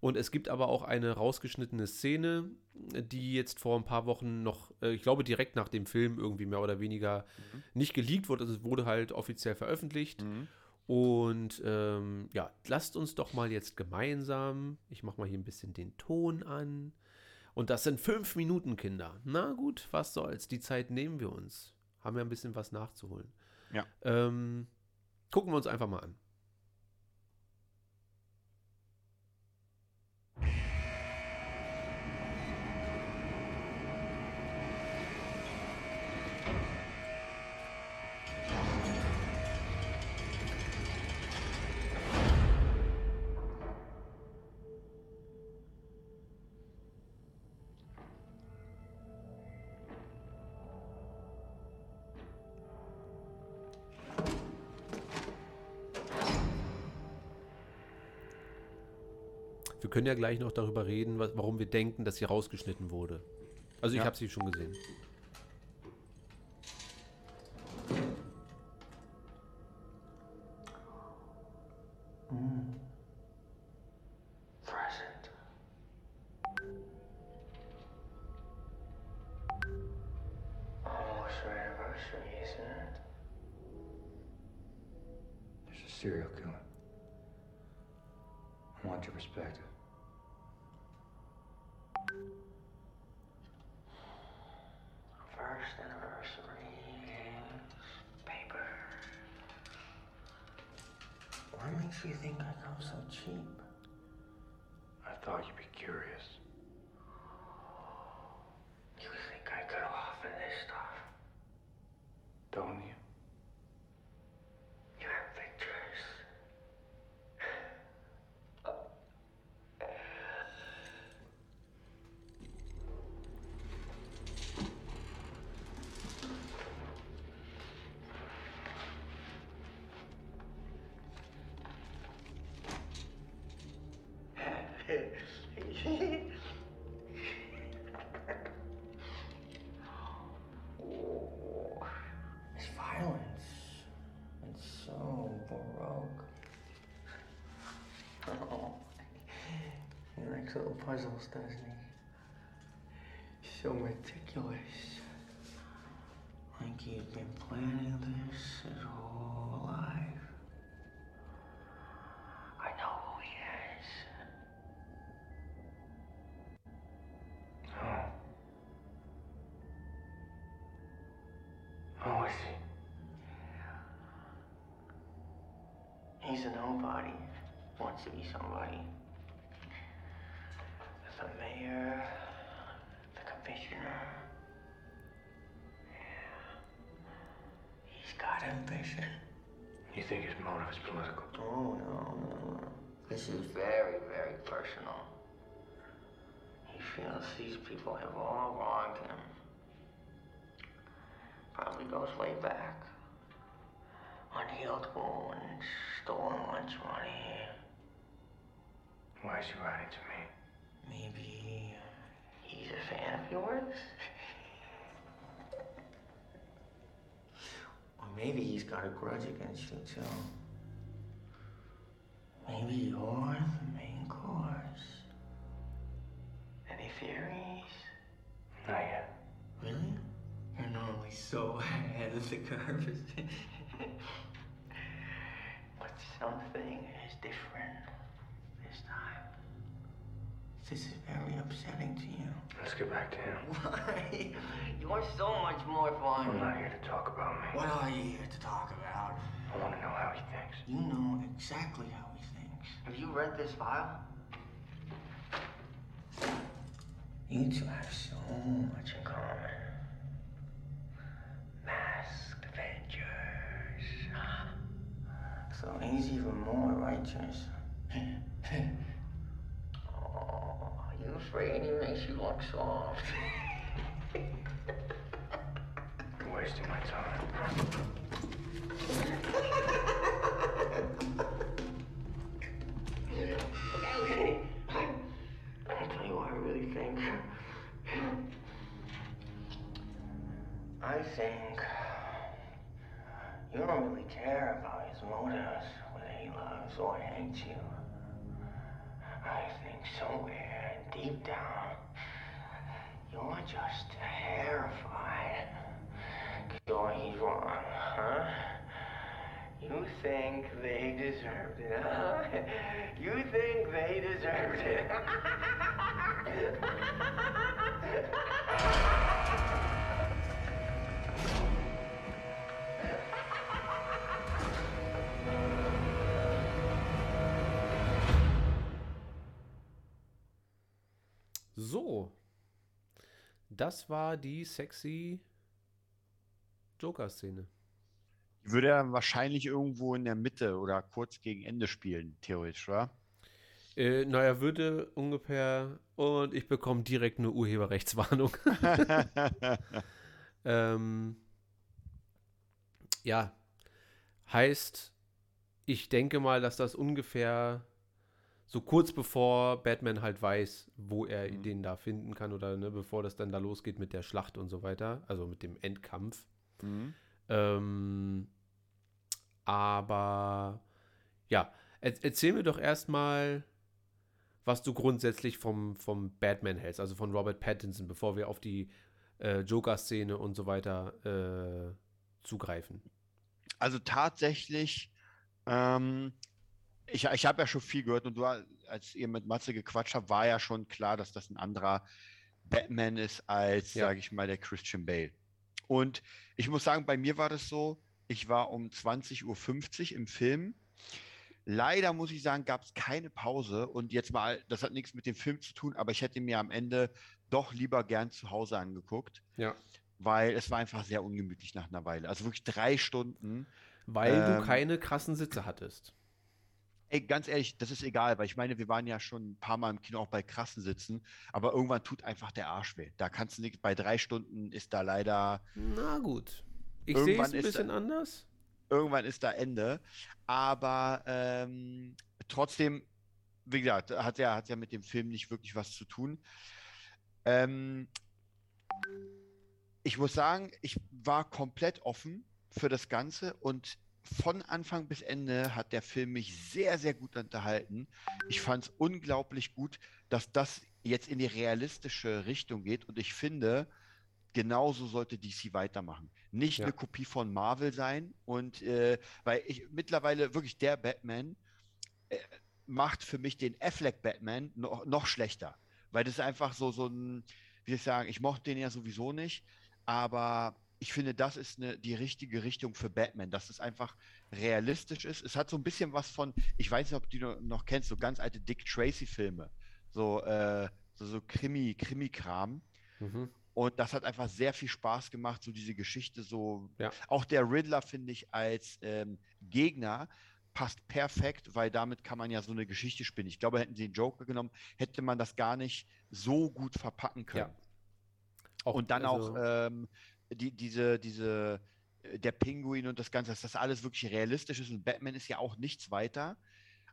Und es gibt aber auch eine rausgeschnittene Szene, die jetzt vor ein paar Wochen noch, äh, ich glaube direkt nach dem Film irgendwie mehr oder weniger nicht geleakt wurde. Also es wurde halt offiziell veröffentlicht. Mhm. Und ähm, ja, lasst uns doch mal jetzt gemeinsam, ich mache mal hier ein bisschen den Ton an. Und das sind fünf Minuten, Kinder. Na gut, was soll's, die Zeit nehmen wir uns. Haben wir ein bisschen was nachzuholen. Ja. Ähm, gucken wir uns einfach mal an. Können ja gleich noch darüber reden, was, warum wir denken, dass sie rausgeschnitten wurde. Also ich Ja. habe sie schon gesehen. Likes little puzzles, doesn't he? So meticulous. Like he's been planning this his whole life. I know who he is. Oh. Who is he? He's a nobody. Wants to be somebody. Think his motive is political? Oh, no, no, no. This is very, very personal. He feels these people have all wronged him. Probably goes way back. Unhealed wounds, stolen lunch money. Why is he writing to me? Maybe he's a fan of yours? or maybe he's got a grudge against you, too. Maybe you're the main course. Any theories? Not yet. Really? You're normally so <laughs> ahead of the curve. <laughs> but something is different this time. This is very upsetting to you. Let's get back to him. <laughs> Why? You're so much more fun. I'm not here to talk about me. What are you here to talk about? I want to know how he thinks. You know exactly how he thinks. Have you read this file? You two have so much in common. Masked Avengers. <gasps> So he's even more righteous. oh, are you afraid he makes you look soft? <laughs> You're wasting my time. I'll tell you what I really think. I think you don't really care about his motives, whether he loves or hates you. I think somewhere deep down, you're just terrified. You're he's wrong, huh? You think they deserved it, huh? <laughs> You think they deserved it. <laughs> Das war die sexy Joker-Szene. Die würde er wahrscheinlich irgendwo in der Mitte oder kurz gegen Ende spielen, theoretisch, wa? Äh, naja, würde ungefähr. Und ich bekomme direkt eine Urheberrechtswarnung. <laughs> ähm, ja. Heißt, ich denke mal, dass das ungefähr so kurz bevor Batman halt weiß, wo er Mhm. den da finden kann oder ne, bevor das dann da losgeht mit der Schlacht und so weiter, also mit dem Endkampf. Mhm. Ähm, aber ja, er, erzähl mir doch erstmal, was du grundsätzlich vom, vom Batman hältst, also von Robert Pattinson, bevor wir auf die äh, Joker-Szene und so weiter äh, zugreifen. Also tatsächlich, ähm, ich, ich habe ja schon viel gehört und du, als ihr mit Matze gequatscht habt, war ja schon klar, dass das ein anderer Batman ist als, Ja. sage ich mal, der Christian Bale. Und ich muss sagen, bei mir war das so, ich war um 20.50 Uhr im Film. Leider muss ich sagen, gab es keine Pause und jetzt mal, das hat nichts mit dem Film zu tun, aber ich hätte mir am Ende doch lieber gern zu Hause angeguckt, Ja. weil es war einfach sehr ungemütlich nach einer Weile. Also wirklich drei Stunden. Weil du Ähm, keine krassen Sitze hattest. Ey, ganz ehrlich, das ist egal, weil ich meine, wir waren ja schon ein paar Mal im Kino auch bei krassen Sitzen, aber irgendwann tut einfach der Arsch weh. Da kannst du nicht, bei drei Stunden ist da leider, Na gut. Ich sehe es ein bisschen anders. irgendwann ist da Ende. Aber ähm, trotzdem, wie gesagt, hat ja, hat ja mit dem Film nicht wirklich was zu tun. Ähm, ich muss sagen, ich war komplett offen für das Ganze und von Anfang bis Ende hat der Film mich sehr, sehr gut unterhalten. Ich fand es unglaublich gut, dass das jetzt in die realistische Richtung geht und ich finde, genauso sollte DC weitermachen. Nicht Ja. eine Kopie von Marvel sein und äh, weil ich mittlerweile wirklich der Batman äh, macht für mich den Affleck Batman noch, noch schlechter, weil das ist einfach so so ein, wie soll ich sagen, ich mochte den ja sowieso nicht, aber ich finde, das ist eine, die richtige Richtung für Batman, dass es einfach realistisch ist. Es hat so ein bisschen was von, ich weiß nicht, ob du noch- noch kennst, so ganz alte Dick Tracy-Filme, so, äh, so, so Krimi, Krimi-Kram. Mhm. Und das hat einfach sehr viel Spaß gemacht, so diese Geschichte so. Ja. Auch der Riddler, finde ich, als ähm, Gegner passt perfekt, weil damit kann man ja so eine Geschichte spinnen. Ich glaube, hätten sie den Joker genommen, hätte man das gar nicht so gut verpacken können. Ja. Auch, und dann also, auch ähm, die, diese, diese, äh, der Pinguin und das Ganze, dass das alles wirklich realistisch ist. Und Batman ist ja auch nichts weiter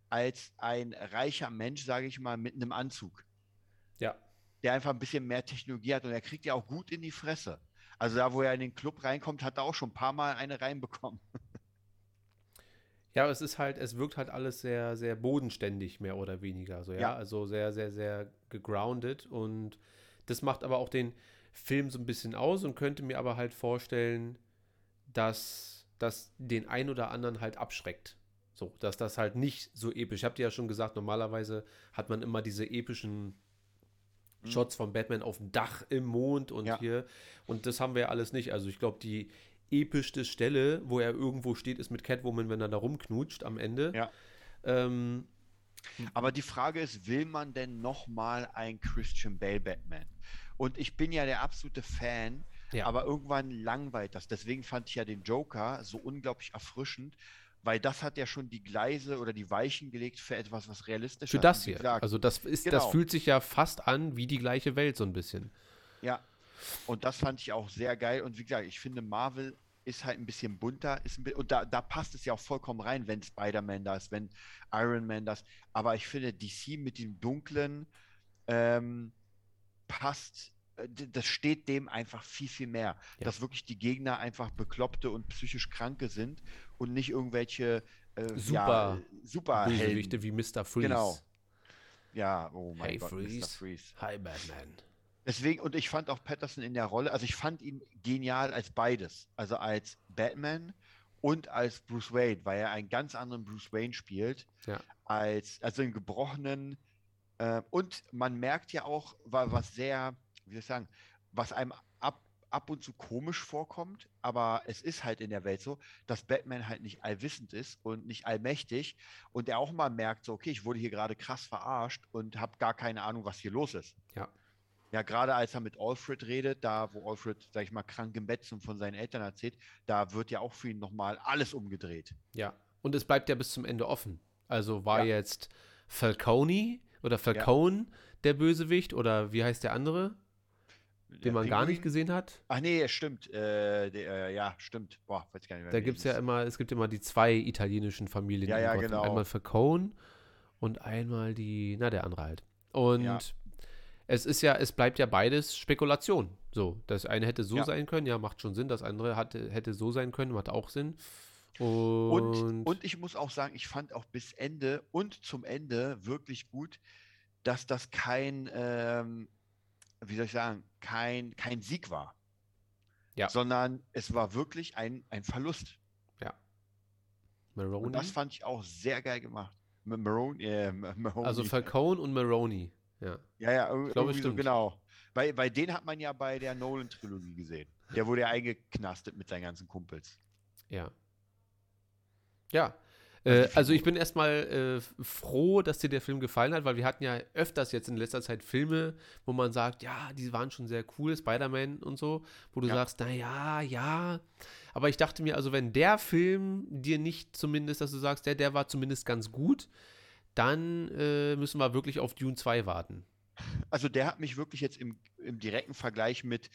als ein reicher Mensch, sage ich mal, mit einem Anzug, Ja. der einfach ein bisschen mehr Technologie hat und er kriegt ja auch gut in die Fresse. Also da, wo er in den Club reinkommt, hat er auch schon ein paar Mal eine reinbekommen. <laughs> Ja, es ist halt, es wirkt halt alles sehr, sehr bodenständig, mehr oder weniger. So, ja? Ja. Also sehr, sehr, sehr gegroundet. Und das macht aber auch den Film so ein bisschen aus und könnte mir aber halt vorstellen, dass das den ein oder anderen halt abschreckt. So, dass das halt nicht so episch. Ich habe dir ja schon gesagt, normalerweise hat man immer diese epischen Shots von Batman auf dem Dach im Mond und Ja. hier. Und das haben wir ja alles nicht. Also ich glaube, die epischste Stelle, wo er irgendwo steht, ist mit Catwoman, wenn er da rumknutscht am Ende. Ja. Ähm, Aber die Frage ist, will man denn nochmal ein Christian Bale Batman? Und ich bin ja der absolute Fan, Ja. aber irgendwann langweilt das. Deswegen fand ich ja den Joker so unglaublich erfrischend, weil das hat ja schon die Gleise oder die Weichen gelegt für etwas, was realistisch für ist. das Und wie hier. gesagt, Also das ist, das Genau. fühlt sich ja fast an wie die gleiche Welt so ein bisschen. Ja, und das fand ich auch sehr geil. Und wie gesagt, ich finde, Marvel ist halt ein bisschen bunter. Ist ein bi und da, da passt es ja auch vollkommen rein, wenn Spider-Man da ist, wenn Iron Man das. Aber ich finde, DC mit dem Dunklen ähm, passt, äh, das steht dem einfach viel, viel mehr. Ja. Dass wirklich die Gegner einfach Bekloppte und psychisch Kranke sind und nicht irgendwelche äh, Super ja. Bösewichte wie Mr. Freeze. Genau. Ja, oh mein Hey Gott, Mr. Freeze. Freeze. Hi Batman. Deswegen, und ich fand auch Patterson in der Rolle, also ich fand ihn genial als beides. Also als Batman und als Bruce Wayne, weil er einen ganz anderen Bruce Wayne spielt, Ja. als, also einen gebrochenen. Äh, und man merkt ja auch, wa- was sehr, wie soll ich sagen, was einem ab, ab und zu komisch vorkommt, aber es ist halt in der Welt so, dass Batman halt nicht allwissend ist und nicht allmächtig und er auch mal merkt, so, okay, ich wurde hier gerade krass verarscht und habe gar keine Ahnung, was hier los ist. Ja. Ja, gerade als er mit Alfred redet, da wo Alfred, sag ich mal, krank im Bett und von seinen Eltern erzählt, da wird ja auch für ihn nochmal alles umgedreht. Ja. Und es bleibt ja bis zum Ende offen. Also war Ja. jetzt Falcone oder Falcone der Bösewicht oder wie heißt der andere, den Der man gar nicht gesehen hat? Ach nee, stimmt. Äh, der, äh, ja, stimmt. Boah, weiß gar nicht mehr. Da gibt es ja immer, es gibt immer die zwei italienischen Familien. Ja, ja, genau. Einmal Falcone und einmal die, na, der andere halt. Und Ja. es ist ja, es bleibt ja beides Spekulation. So, das eine hätte so Ja. sein können, ja, macht schon Sinn. Das andere hatte, hätte so sein können, macht auch Sinn. Und, Und, und ich muss auch sagen, ich fand auch bis Ende und zum Ende wirklich gut, dass das kein, ähm, wie soll ich sagen, kein, kein Sieg war. Ja. Sondern es war wirklich ein, ein Verlust. Maroni. Und das fand ich auch sehr geil gemacht. M- Maroni, äh, Mahoney. also Falcone und Maroni. Ja. Ja, ja, Ich glaube, irgendwie so, stimmt. genau. Weil, weil den hat man ja bei der Nolan-Trilogie gesehen. Der wurde ja eingeknastet mit seinen ganzen Kumpels. Ja. Ja. Also Äh, also ich bin erstmal äh, froh, dass dir der Film gefallen hat, weil wir hatten ja öfters jetzt in letzter Zeit Filme, wo man sagt, ja, die waren schon sehr cool, Spider-Man und so, wo du Ja. sagst, naja, ja. Aber ich dachte mir, also wenn der Film dir nicht zumindest, dass du sagst, der, der war zumindest ganz gut, dann äh, müssen wir wirklich auf Dune 2 warten. Also der hat mich wirklich jetzt im, im direkten Vergleich mit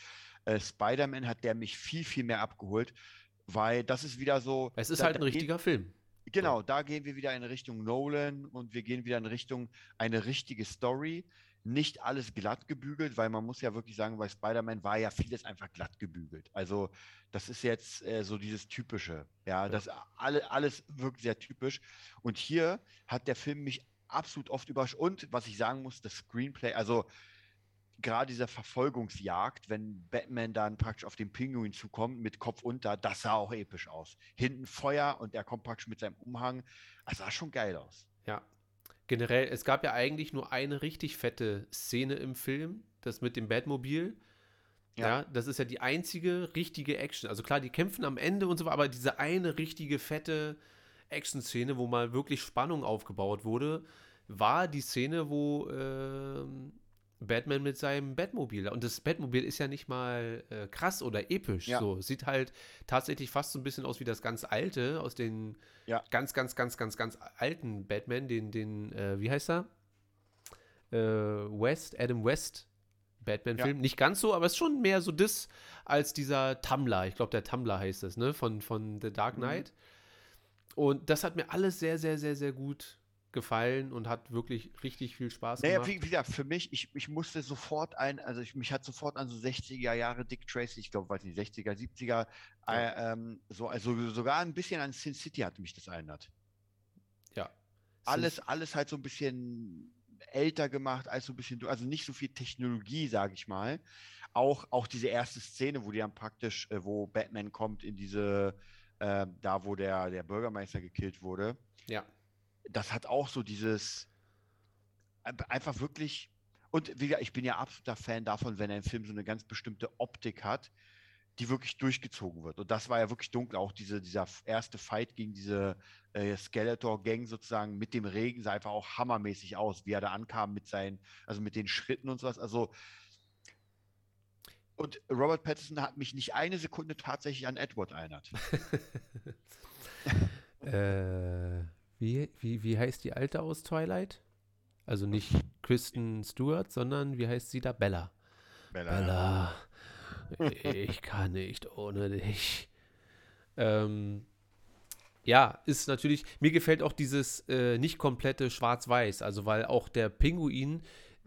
äh, Spider-Man hat der mich viel, viel mehr abgeholt, weil das ist wieder so. Es ist da- halt ein da geht- richtiger Film. Genau, da gehen wir wieder in Richtung Nolan und wir gehen wieder in Richtung eine richtige Story. Nicht alles glatt gebügelt, weil man muss ja wirklich sagen, bei Spider-Man war ja vieles einfach glatt gebügelt. Also das ist jetzt äh, so dieses Typische. Ja, das alle, alles wirkt sehr typisch. Und hier hat der Film mich absolut oft überrascht. Und was ich sagen muss, das Screenplay, also gerade diese Verfolgungsjagd, wenn Batman dann praktisch auf den Pinguin zukommt mit Kopf unter, das sah auch episch aus. Hinten Feuer und er kommt praktisch mit seinem Umhang. Das sah schon geil aus. Ja. Generell, es gab ja eigentlich nur eine richtig fette Szene im Film, das mit dem Batmobil. Ja. Ja. das ist ja die einzige richtige Action. Also klar, die kämpfen am Ende und so, aber diese eine richtige fette Action-Szene, wo mal wirklich Spannung aufgebaut wurde, war die Szene, wo ähm, Batman mit seinem Batmobil. Und das Batmobil ist ja nicht mal äh, krass oder episch. Ja. So sieht halt tatsächlich fast so ein bisschen aus wie das ganz alte aus den Ja. ganz, ganz, ganz, ganz, ganz alten Batman, den, den, äh, wie heißt er? Äh, West, Adam West Batman-Film. Nicht ganz so, aber es ist schon mehr so das als dieser Tumblr. Ich glaube, der Tumblr heißt es, ne? Von, von The Dark Mhm. Knight. Und das hat mir alles sehr, sehr, sehr, sehr gut gefallen und hat wirklich richtig viel Spaß Naja, gemacht. wie, wie gesagt, für mich, ich, ich musste sofort ein, also ich, mich hat sofort an so 60er Jahre Dick Tracy, ich glaube, weiß nicht, 60er, 70er, äh, ähm, so, also sogar ein bisschen an Sin City hat mich das erinnert. ja. Alles, alles halt so ein bisschen älter gemacht, als so ein bisschen, also nicht so viel Technologie, sage ich mal. Auch, auch diese erste Szene, wo die dann praktisch, äh, wo Batman kommt in diese, äh, da wo der, der Bürgermeister gekillt wurde. Ja. Das hat auch so dieses ein- einfach wirklich und wie gesagt, ich bin ja absoluter Fan davon, wenn ein Film so eine ganz bestimmte Optik hat, die wirklich durchgezogen wird. Und das war ja wirklich dunkel. Auch diese, dieser erste Fight gegen diese äh, Skeletor-Gang sozusagen mit dem Regen sah einfach auch hammermäßig aus, wie er da ankam mit seinen, also mit den Schritten und sowas. Also und Robert Pattinson hat mich nicht eine Sekunde tatsächlich an Edward erinnert. <laughs> Äh, wie, wie, wie heißt die alte aus Twilight? Also nicht Kristen Stewart, sondern wie heißt sie da? Bella. Bella, ich kann nicht ohne dich. Ähm, ja, ist natürlich, mir gefällt auch dieses äh, nicht komplette Schwarz-Weiß, also weil auch der Pinguin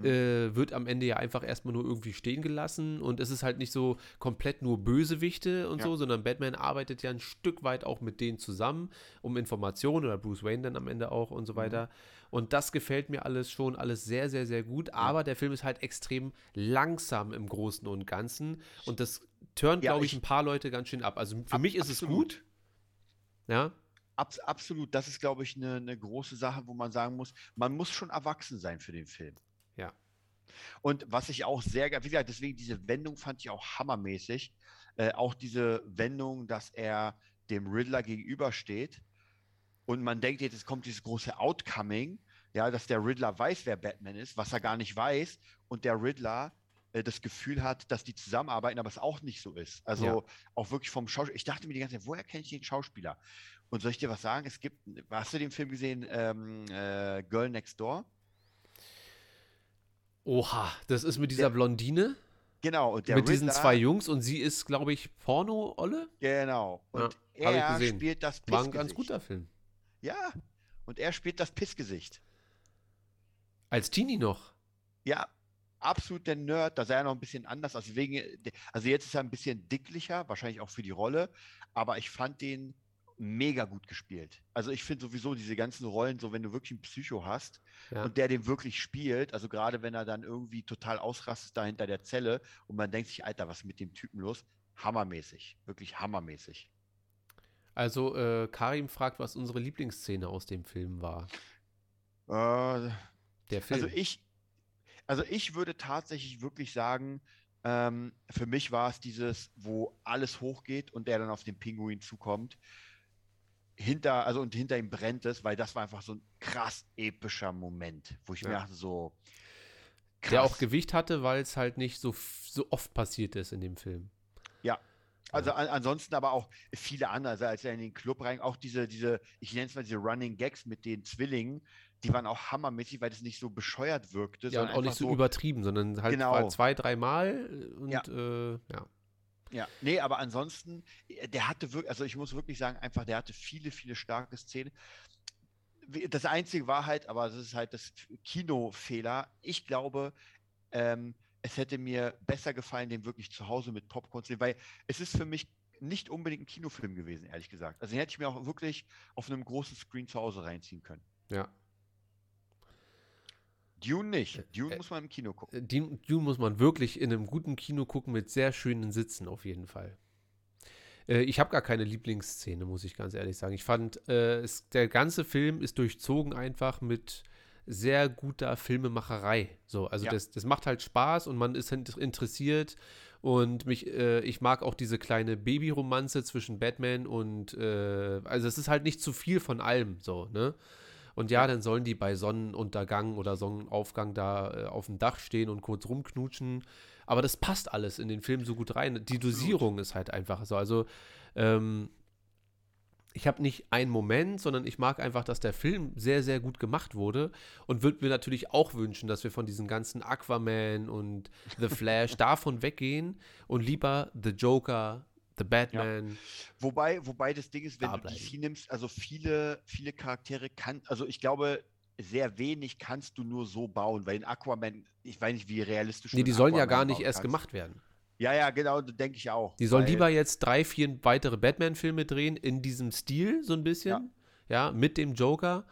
äh, wird am Ende ja einfach erstmal nur irgendwie stehen gelassen und es ist halt nicht so komplett nur Bösewichte und Ja. so, sondern Batman arbeitet ja ein Stück weit auch mit denen zusammen, um Informationen oder Bruce Wayne dann am Ende auch und so weiter. Und das gefällt mir alles schon, alles sehr, sehr, sehr gut. Aber der Film ist halt extrem langsam im Großen und Ganzen. Und das turnt, Ja, glaube ich, ich- ein paar Leute ganz schön ab. Also für Ab- mich ist es absolut. gut. Ja, Abs absolut, das ist, glaube ich, eine, eine große Sache, wo man sagen muss, man muss schon erwachsen sein für den Film. Und was ich auch sehr, wie gesagt, deswegen diese Wendung fand ich auch hammermäßig. Äh, auch diese Wendung, dass er dem Riddler gegenübersteht und man denkt jetzt, es kommt dieses große Outcoming, ja, dass der Riddler weiß, wer Batman ist, was er gar nicht weiß und der Riddler äh, das Gefühl hat, dass die zusammenarbeiten, aber es auch nicht so ist. Also Ja. auch wirklich vom Schauspieler. Ich dachte mir die ganze Zeit, woher kenne ich den Schauspieler? Und soll ich dir was sagen? Es gibt, hast du den Film gesehen, ähm, äh, Girl Next Door? Oha, das ist mit dieser Der- Blondine, Genau, und der mit diesen Riddler- zwei Jungs und sie ist, glaube ich, Porno-Olle. Genau. Und ich er spielt das War ein Pissgesicht. ganz guter Film. Ja. Und er spielt das Pissgesicht. Als Teenie noch. Ja, absolut der Nerd. Da sah er noch ein bisschen anders aus. Wegen, also jetzt ist er ein bisschen dicklicher, wahrscheinlich auch für die Rolle. Aber ich fand den mega gut gespielt. Also ich finde sowieso diese ganzen Rollen, so wenn du wirklich einen Psycho hast Ja. und der den wirklich spielt, also gerade wenn er dann irgendwie total ausrastet da hinter der Zelle und man denkt sich, Alter, was ist mit dem Typen los? Hammermäßig. Wirklich hammermäßig. Also, äh, Karim fragt, was unsere Lieblingsszene aus dem Film war. Äh, Der Film. Also ich, also ich würde tatsächlich wirklich sagen, ähm, für mich war es dieses, wo alles hochgeht und der dann auf den Pinguin zukommt. Hinter, also und hinter ihm brennt es, weil das war einfach so ein krass epischer Moment, wo ich mir Ja. dachte, so. der auch krass. Gewicht hatte, weil es halt nicht so, so oft passiert ist in dem Film. Also an, ansonsten aber auch viele andere, also als er in den Club rein, auch diese, diese, ich nenne es mal diese Running Gags mit den Zwillingen, die waren auch hammermäßig, weil das nicht so bescheuert wirkte, Ja, und sondern auch nicht einfach so übertrieben, sondern halt Genau. mal zwei, dreimal und Ja. äh, ja. Ja, nee, aber ansonsten, äh, der hatte wirklich, also ich muss wirklich sagen, einfach, der hatte viele, viele starke Szenen. Das Einzige war halt, aber das ist halt das Kinofehler. Ich glaube, ähm, es hätte mir besser gefallen, den wirklich zu Hause mit Popcorn zu sehen, weil es ist für mich nicht unbedingt ein Kinofilm gewesen, ehrlich gesagt. Also den hätte ich mir auch wirklich auf einem großen Screen zu Hause reinziehen können. ja. Dune nicht. Dune äh, muss man im Kino gucken. Äh, Dune, Dune muss man wirklich in einem guten Kino gucken mit sehr schönen Sitzen auf jeden Fall. Äh, ich habe gar keine Lieblingsszene, muss ich ganz ehrlich sagen. Ich fand, äh, es, der ganze Film ist durchzogen einfach mit sehr guter Filmemacherei. So, also Ja. das, das macht halt Spaß und man ist int- interessiert und mich, äh, ich mag auch diese kleine Babyromanze zwischen Batman und, äh, also es ist halt nicht zu viel von allem, so, ne? Und ja, dann sollen die bei Sonnenuntergang oder Sonnenaufgang da äh, auf dem Dach stehen und kurz rumknutschen. Aber das passt alles in den Film so gut rein. Die Dosierung ist halt einfach so. Also, ähm, ich habe nicht einen Moment, sondern ich mag einfach, dass der Film sehr, sehr gut gemacht wurde und würde mir natürlich auch wünschen, dass wir von diesen ganzen Aquaman und The Flash <laughs> davon weggehen und lieber The Joker, The Batman. Wobei, wobei das Ding ist, wenn Da du bleiben. DC nimmst, also viele, viele Charaktere kann, also ich glaube, sehr wenig kannst du nur so bauen, weil in Aquaman, ich weiß nicht, wie realistisch Nee, die sollen ja Aquaman gar nicht erst kannst. gemacht werden. Ja, ja, genau, denke ich auch. Die sollen lieber jetzt drei, vier weitere Batman-Filme drehen in diesem Stil, so ein bisschen. Ja, mit dem Joker.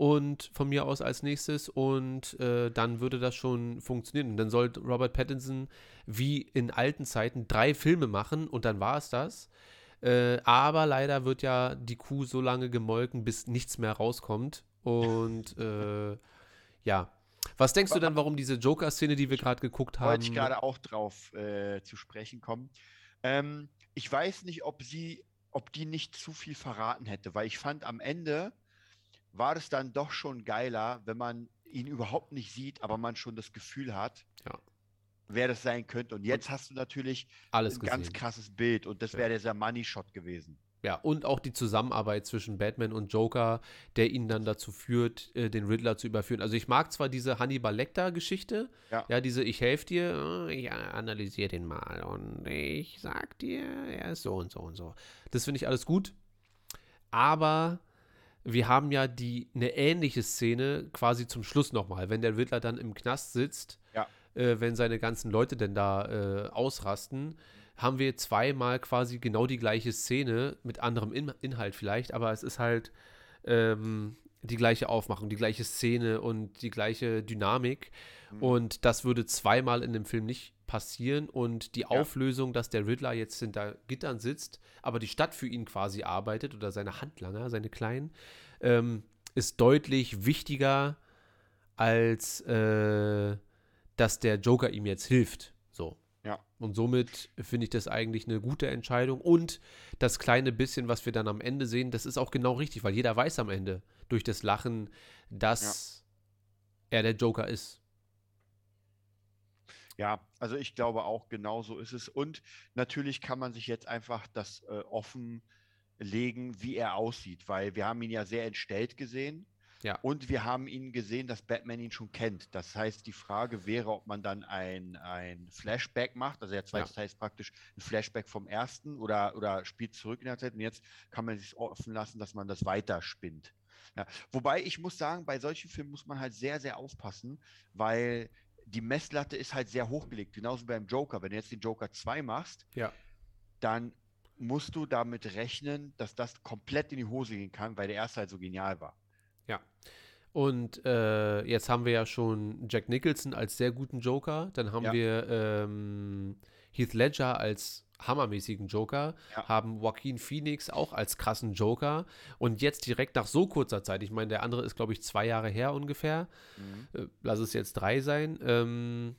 Und von mir aus als nächstes. Und äh, dann würde das schon funktionieren. Und dann soll Robert Pattinson wie in alten Zeiten drei Filme machen und dann war es das. Äh, aber leider wird ja die Kuh so lange gemolken, bis nichts mehr rauskommt. Und äh, <laughs> ja. Was denkst du denn, warum diese Joker-Szene, die wir gerade geguckt haben? wollte ich gerade auch drauf äh, zu sprechen kommen. Ähm, ich weiß nicht, ob sie, ob die nicht zu viel verraten hätte, weil ich fand am Ende war das dann doch schon geiler, wenn man ihn überhaupt nicht sieht, aber man schon das Gefühl hat, Ja. wer das sein könnte. Und jetzt hast du natürlich alles ein gesehen. ganz krasses Bild und das Ja. wäre dieser Money Shot gewesen. Ja, und auch die Zusammenarbeit zwischen Batman und Joker, der ihn dann dazu führt, äh, den Riddler zu überführen. Also ich mag zwar diese Hannibal Lecter-Geschichte, Ja. diese Ich helfe dir, äh, ich analysiere den mal und ich sag dir, er ist so und so und so. Das finde ich alles gut, aber wir haben ja die eine ähnliche Szene quasi zum Schluss nochmal, wenn der Riddler dann im Knast sitzt, Ja. äh, wenn seine ganzen Leute denn da äh, ausrasten, haben wir zweimal quasi genau die gleiche Szene mit anderem In Inhalt vielleicht, aber es ist halt ähm, die gleiche Aufmachung, die gleiche Szene und die gleiche Dynamik. Mhm. Und das würde zweimal in dem Film nicht passieren. Und die Auflösung, dass der Riddler jetzt hinter Gittern sitzt, aber die Stadt für ihn quasi arbeitet oder seine Handlanger, seine Kleinen, ähm, ist deutlich wichtiger, als äh, dass der Joker ihm jetzt hilft. So. Ja. Und somit finde ich das eigentlich eine gute Entscheidung. Und das kleine bisschen, was wir dann am Ende sehen, das ist auch genau richtig, weil jeder weiß am Ende durch das Lachen, dass er der Joker ist. Ja, also ich glaube auch, genau so ist es. Und natürlich kann man sich jetzt einfach das äh, offenlegen, wie er aussieht, weil wir haben ihn ja sehr entstellt gesehen. Ja. Und wir haben ihn gesehen, dass Batman ihn schon kennt. Das heißt, die Frage wäre, ob man dann ein, ein Flashback macht. Also der zweite Ja. Teil ist praktisch ein Flashback vom ersten oder, oder spielt zurück in der Zeit. Und jetzt kann man sich offen lassen, dass man das weiterspinnt. Ja. Wobei ich muss sagen, bei solchen Filmen muss man halt sehr, sehr aufpassen, weil die Messlatte ist halt sehr hochgelegt. Genauso beim Joker. Wenn du jetzt den Joker 2 machst, Ja. dann musst du damit rechnen, dass das komplett in die Hose gehen kann, weil der erste halt so genial war. Ja. Und äh, jetzt haben wir ja schon Jack Nicholson als sehr guten Joker. Dann haben Ja. wir ähm, Heath Ledger als hammermäßigen Joker, Ja. haben Joaquin Phoenix auch als krassen Joker. Und jetzt direkt nach so kurzer Zeit, ich meine, der andere ist, glaube ich, zwei Jahre her ungefähr, äh, lass es jetzt drei sein, ähm,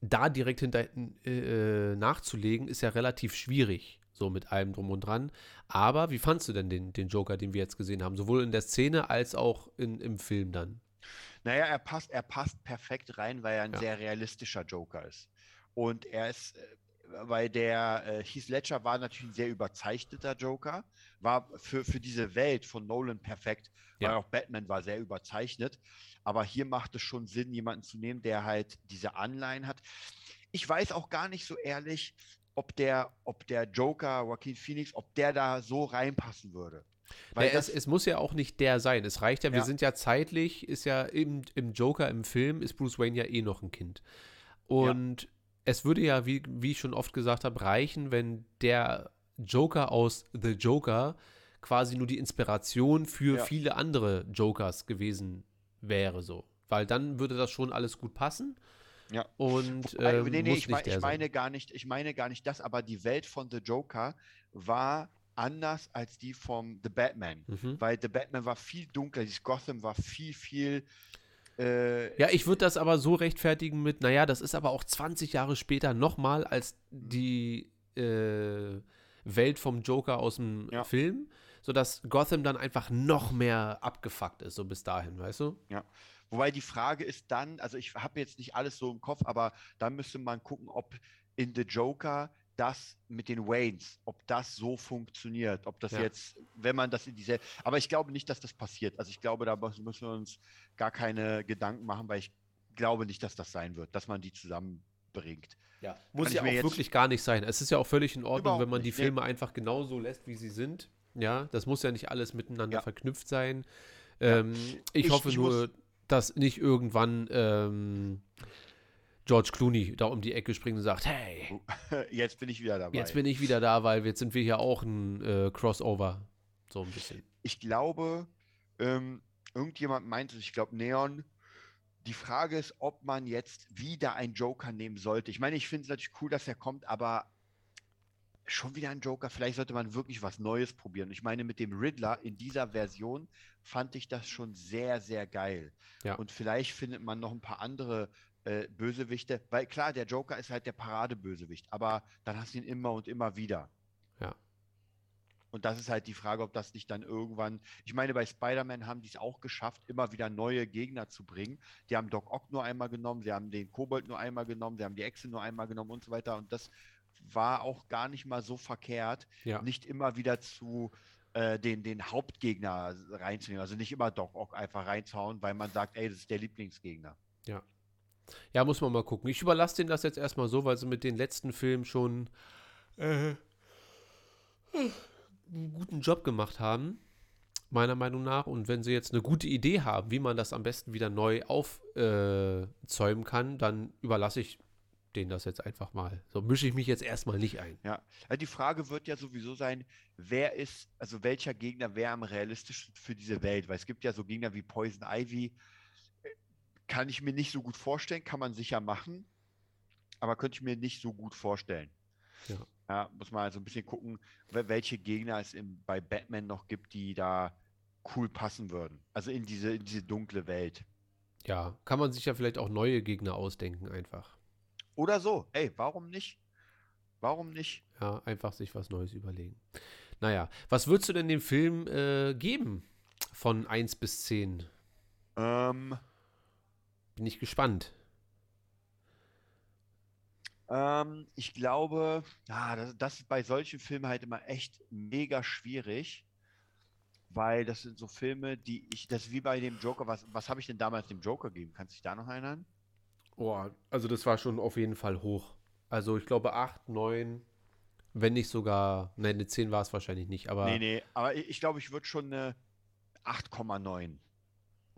da direkt hinter äh, nachzulegen, ist ja relativ schwierig, so mit allem drum und dran. Aber wie fandst du denn den, den Joker, den wir jetzt gesehen haben? Sowohl in der Szene als auch in, im Film dann. Naja, er passt, er passt perfekt rein, weil er ein Ja. sehr realistischer Joker ist. Und er ist, äh, weil der äh, Heath Ledger war natürlich ein sehr überzeichneter Joker, war für, für diese Welt von Nolan perfekt, weil Ja. auch Batman war sehr überzeichnet. Aber hier macht es schon Sinn, jemanden zu nehmen, der halt diese Anleihen hat. Ich weiß auch gar nicht so ehrlich, ob der, ob der Joker, Joaquin Phoenix, ob der da so reinpassen würde. Weil Ja, es, es muss ja auch nicht der sein. Es reicht ja, wir Ja. sind ja zeitlich, ist ja im, im Joker im Film, ist Bruce Wayne ja eh noch ein Kind. Und es würde ja, wie, wie ich schon oft gesagt habe, reichen, wenn der Joker aus The Joker quasi nur die Inspiration für Ja. viele andere Jokers gewesen wäre, so. Weil dann würde das schon alles gut passen. Ja. Und Wobei, ähm, nee, nee, ich, mein, ich meine gar nicht, ich meine gar nicht das, aber die Welt von The Joker war anders als die vom The Batman. Mhm. Weil The Batman war viel dunkler, dieses Gotham war viel, viel äh, Ja, ich würde das aber so rechtfertigen mit, naja, das ist aber auch 20 Jahre später nochmal als die äh, Welt vom Joker aus dem Ja. Film. sodass Gotham dann einfach noch mehr abgefuckt ist, so bis dahin, weißt du? Ja. Wobei die Frage ist dann, also ich habe jetzt nicht alles so im Kopf, aber da müsste man gucken, ob in The Joker das mit den Waynes, ob das so funktioniert, ob das Ja. jetzt, wenn man das in diese, aber ich glaube nicht, dass das passiert. Also ich glaube, da müssen wir uns gar keine Gedanken machen, weil ich glaube nicht, dass das sein wird, dass man die zusammenbringt. Ja, muss ich ja auch mir jetzt- wirklich gar nicht sein. Es ist ja auch völlig in Ordnung, Überhaupt wenn man die nicht, nee. Filme einfach genauso lässt, wie sie sind. Ja, das muss ja nicht alles miteinander Ja. verknüpft sein. Ähm, ich, Ich- hoffe ich nur, dass nicht irgendwann ähm, George Clooney da um die Ecke springt und sagt, hey, <laughs> Jetzt bin ich wieder dabei. jetzt bin ich wieder da, weil jetzt sind wir hier auch ein äh, Crossover. So ein bisschen. ich glaube, ähm, irgendjemand meinte, ich glaube Neon, die Frage ist, ob man jetzt wieder einen Joker nehmen sollte. Ich meine, ich finde es natürlich cool, dass er kommt, aber schon wieder ein Joker. Vielleicht sollte man wirklich was Neues probieren. Ich meine, mit dem Riddler in dieser Version fand ich das schon sehr, sehr geil. Ja. Und vielleicht findet man noch ein paar andere äh, Bösewichte, weil klar, der Joker ist halt der Paradebösewicht, aber dann hast du ihn immer und immer wieder. Ja. Und das ist halt die Frage, ob das nicht dann irgendwann. Ich meine, bei Spider-Man haben die es auch geschafft, immer wieder neue Gegner zu bringen. Die haben Doc Ock nur einmal genommen, sie haben den Kobold nur einmal genommen, sie haben die Echse nur einmal genommen und so weiter. Und das war auch gar nicht mal so verkehrt, Ja. nicht immer wieder zu äh, den, den Hauptgegner reinzunehmen. Also nicht immer Doc Ock einfach reinzuhauen, weil man sagt, ey, das ist der Lieblingsgegner. Ja, muss man mal gucken. Ich überlasse denen das jetzt erstmal so, weil sie mit den letzten Filmen schon äh, einen guten Job gemacht haben, meiner Meinung nach. Und wenn sie jetzt eine gute Idee haben, wie man das am besten wieder neu aufzäumen kann, dann überlasse ich denen das jetzt einfach mal. So mische ich mich jetzt erstmal nicht ein. Ja, also die Frage wird ja sowieso sein, wer ist, also welcher Gegner wäre am realistischsten für diese Welt? Weil es gibt ja so Gegner wie Poison Ivy, äh, kann ich mir nicht so gut vorstellen, kann man sicher machen, aber könnte ich mir nicht so gut vorstellen. Ja. Ja, muss man also ein bisschen gucken, wel- welche Gegner es im, bei Batman noch gibt, die da cool passen würden. Also in diese, in diese dunkle Welt. Ja, kann man sich ja vielleicht auch neue Gegner ausdenken einfach. Oder so, ey, warum nicht? Warum nicht? Ja, einfach sich was Neues überlegen. Naja, was würdest du denn dem Film äh, geben? Von 1 bis 10? Ähm, Bin ich gespannt. Ähm, ich glaube, ah, das, das ist bei solchen Filmen halt immer echt mega schwierig, weil das sind so Filme, die ich, das ist wie bei dem Joker, was, was habe ich denn damals dem Joker gegeben? Kannst du dich da noch erinnern? Oh, also das war schon auf jeden Fall hoch. Also ich glaube 8, 9, wenn nicht sogar, nein, eine 10 war es wahrscheinlich nicht, aber Nee, nee, aber ich, ich glaube, ich würde schon eine 8,9.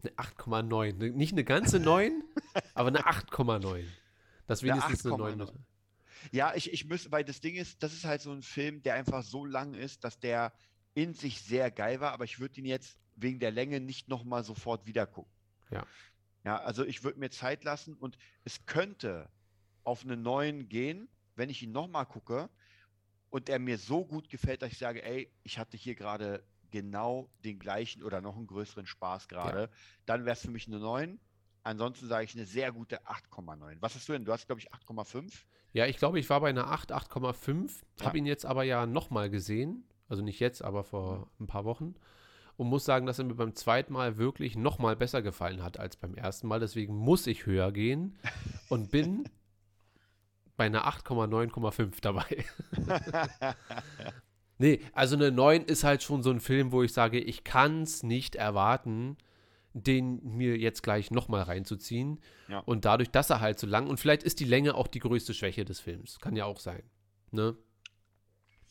Eine 8,9. Ne- Nicht eine ganze 9, <laughs> aber eine 8,9. Das wenigstens eine 8,9. 9. Ja, ich, ich müsste, weil das Ding ist, das ist halt so ein Film, der einfach so lang ist, dass der in sich sehr geil war, aber ich würde ihn jetzt wegen der Länge nicht nochmal sofort wieder gucken. Ja. Ja, also ich würde mir Zeit lassen und es könnte auf einen neuen gehen, wenn ich ihn nochmal gucke und er mir so gut gefällt, dass ich sage, ey, ich hatte hier gerade genau den gleichen oder noch einen größeren Spaß gerade, dann wäre es für mich eine 9. Ansonsten sage ich eine sehr gute 8,9. Was hast du denn? Du hast, glaube ich, 8,5. Ja, ich glaube, ich war bei einer 8, 8,5. Ja. Habe ihn jetzt aber ja nochmal gesehen. Also nicht jetzt, aber vor ein paar Wochen. Und muss sagen, dass er mir beim zweiten Mal wirklich nochmal besser gefallen hat als beim ersten Mal. Deswegen muss ich höher gehen und bin <laughs> bei einer 8,9,5 dabei. <laughs> nee, also eine 9 ist halt schon so ein Film, wo ich sage, ich kann es nicht erwarten, den mir jetzt gleich nochmal reinzuziehen. Ja. Und dadurch, dass er halt so lang und vielleicht ist die Länge auch die größte Schwäche des Films. Kann ja auch sein. Ne?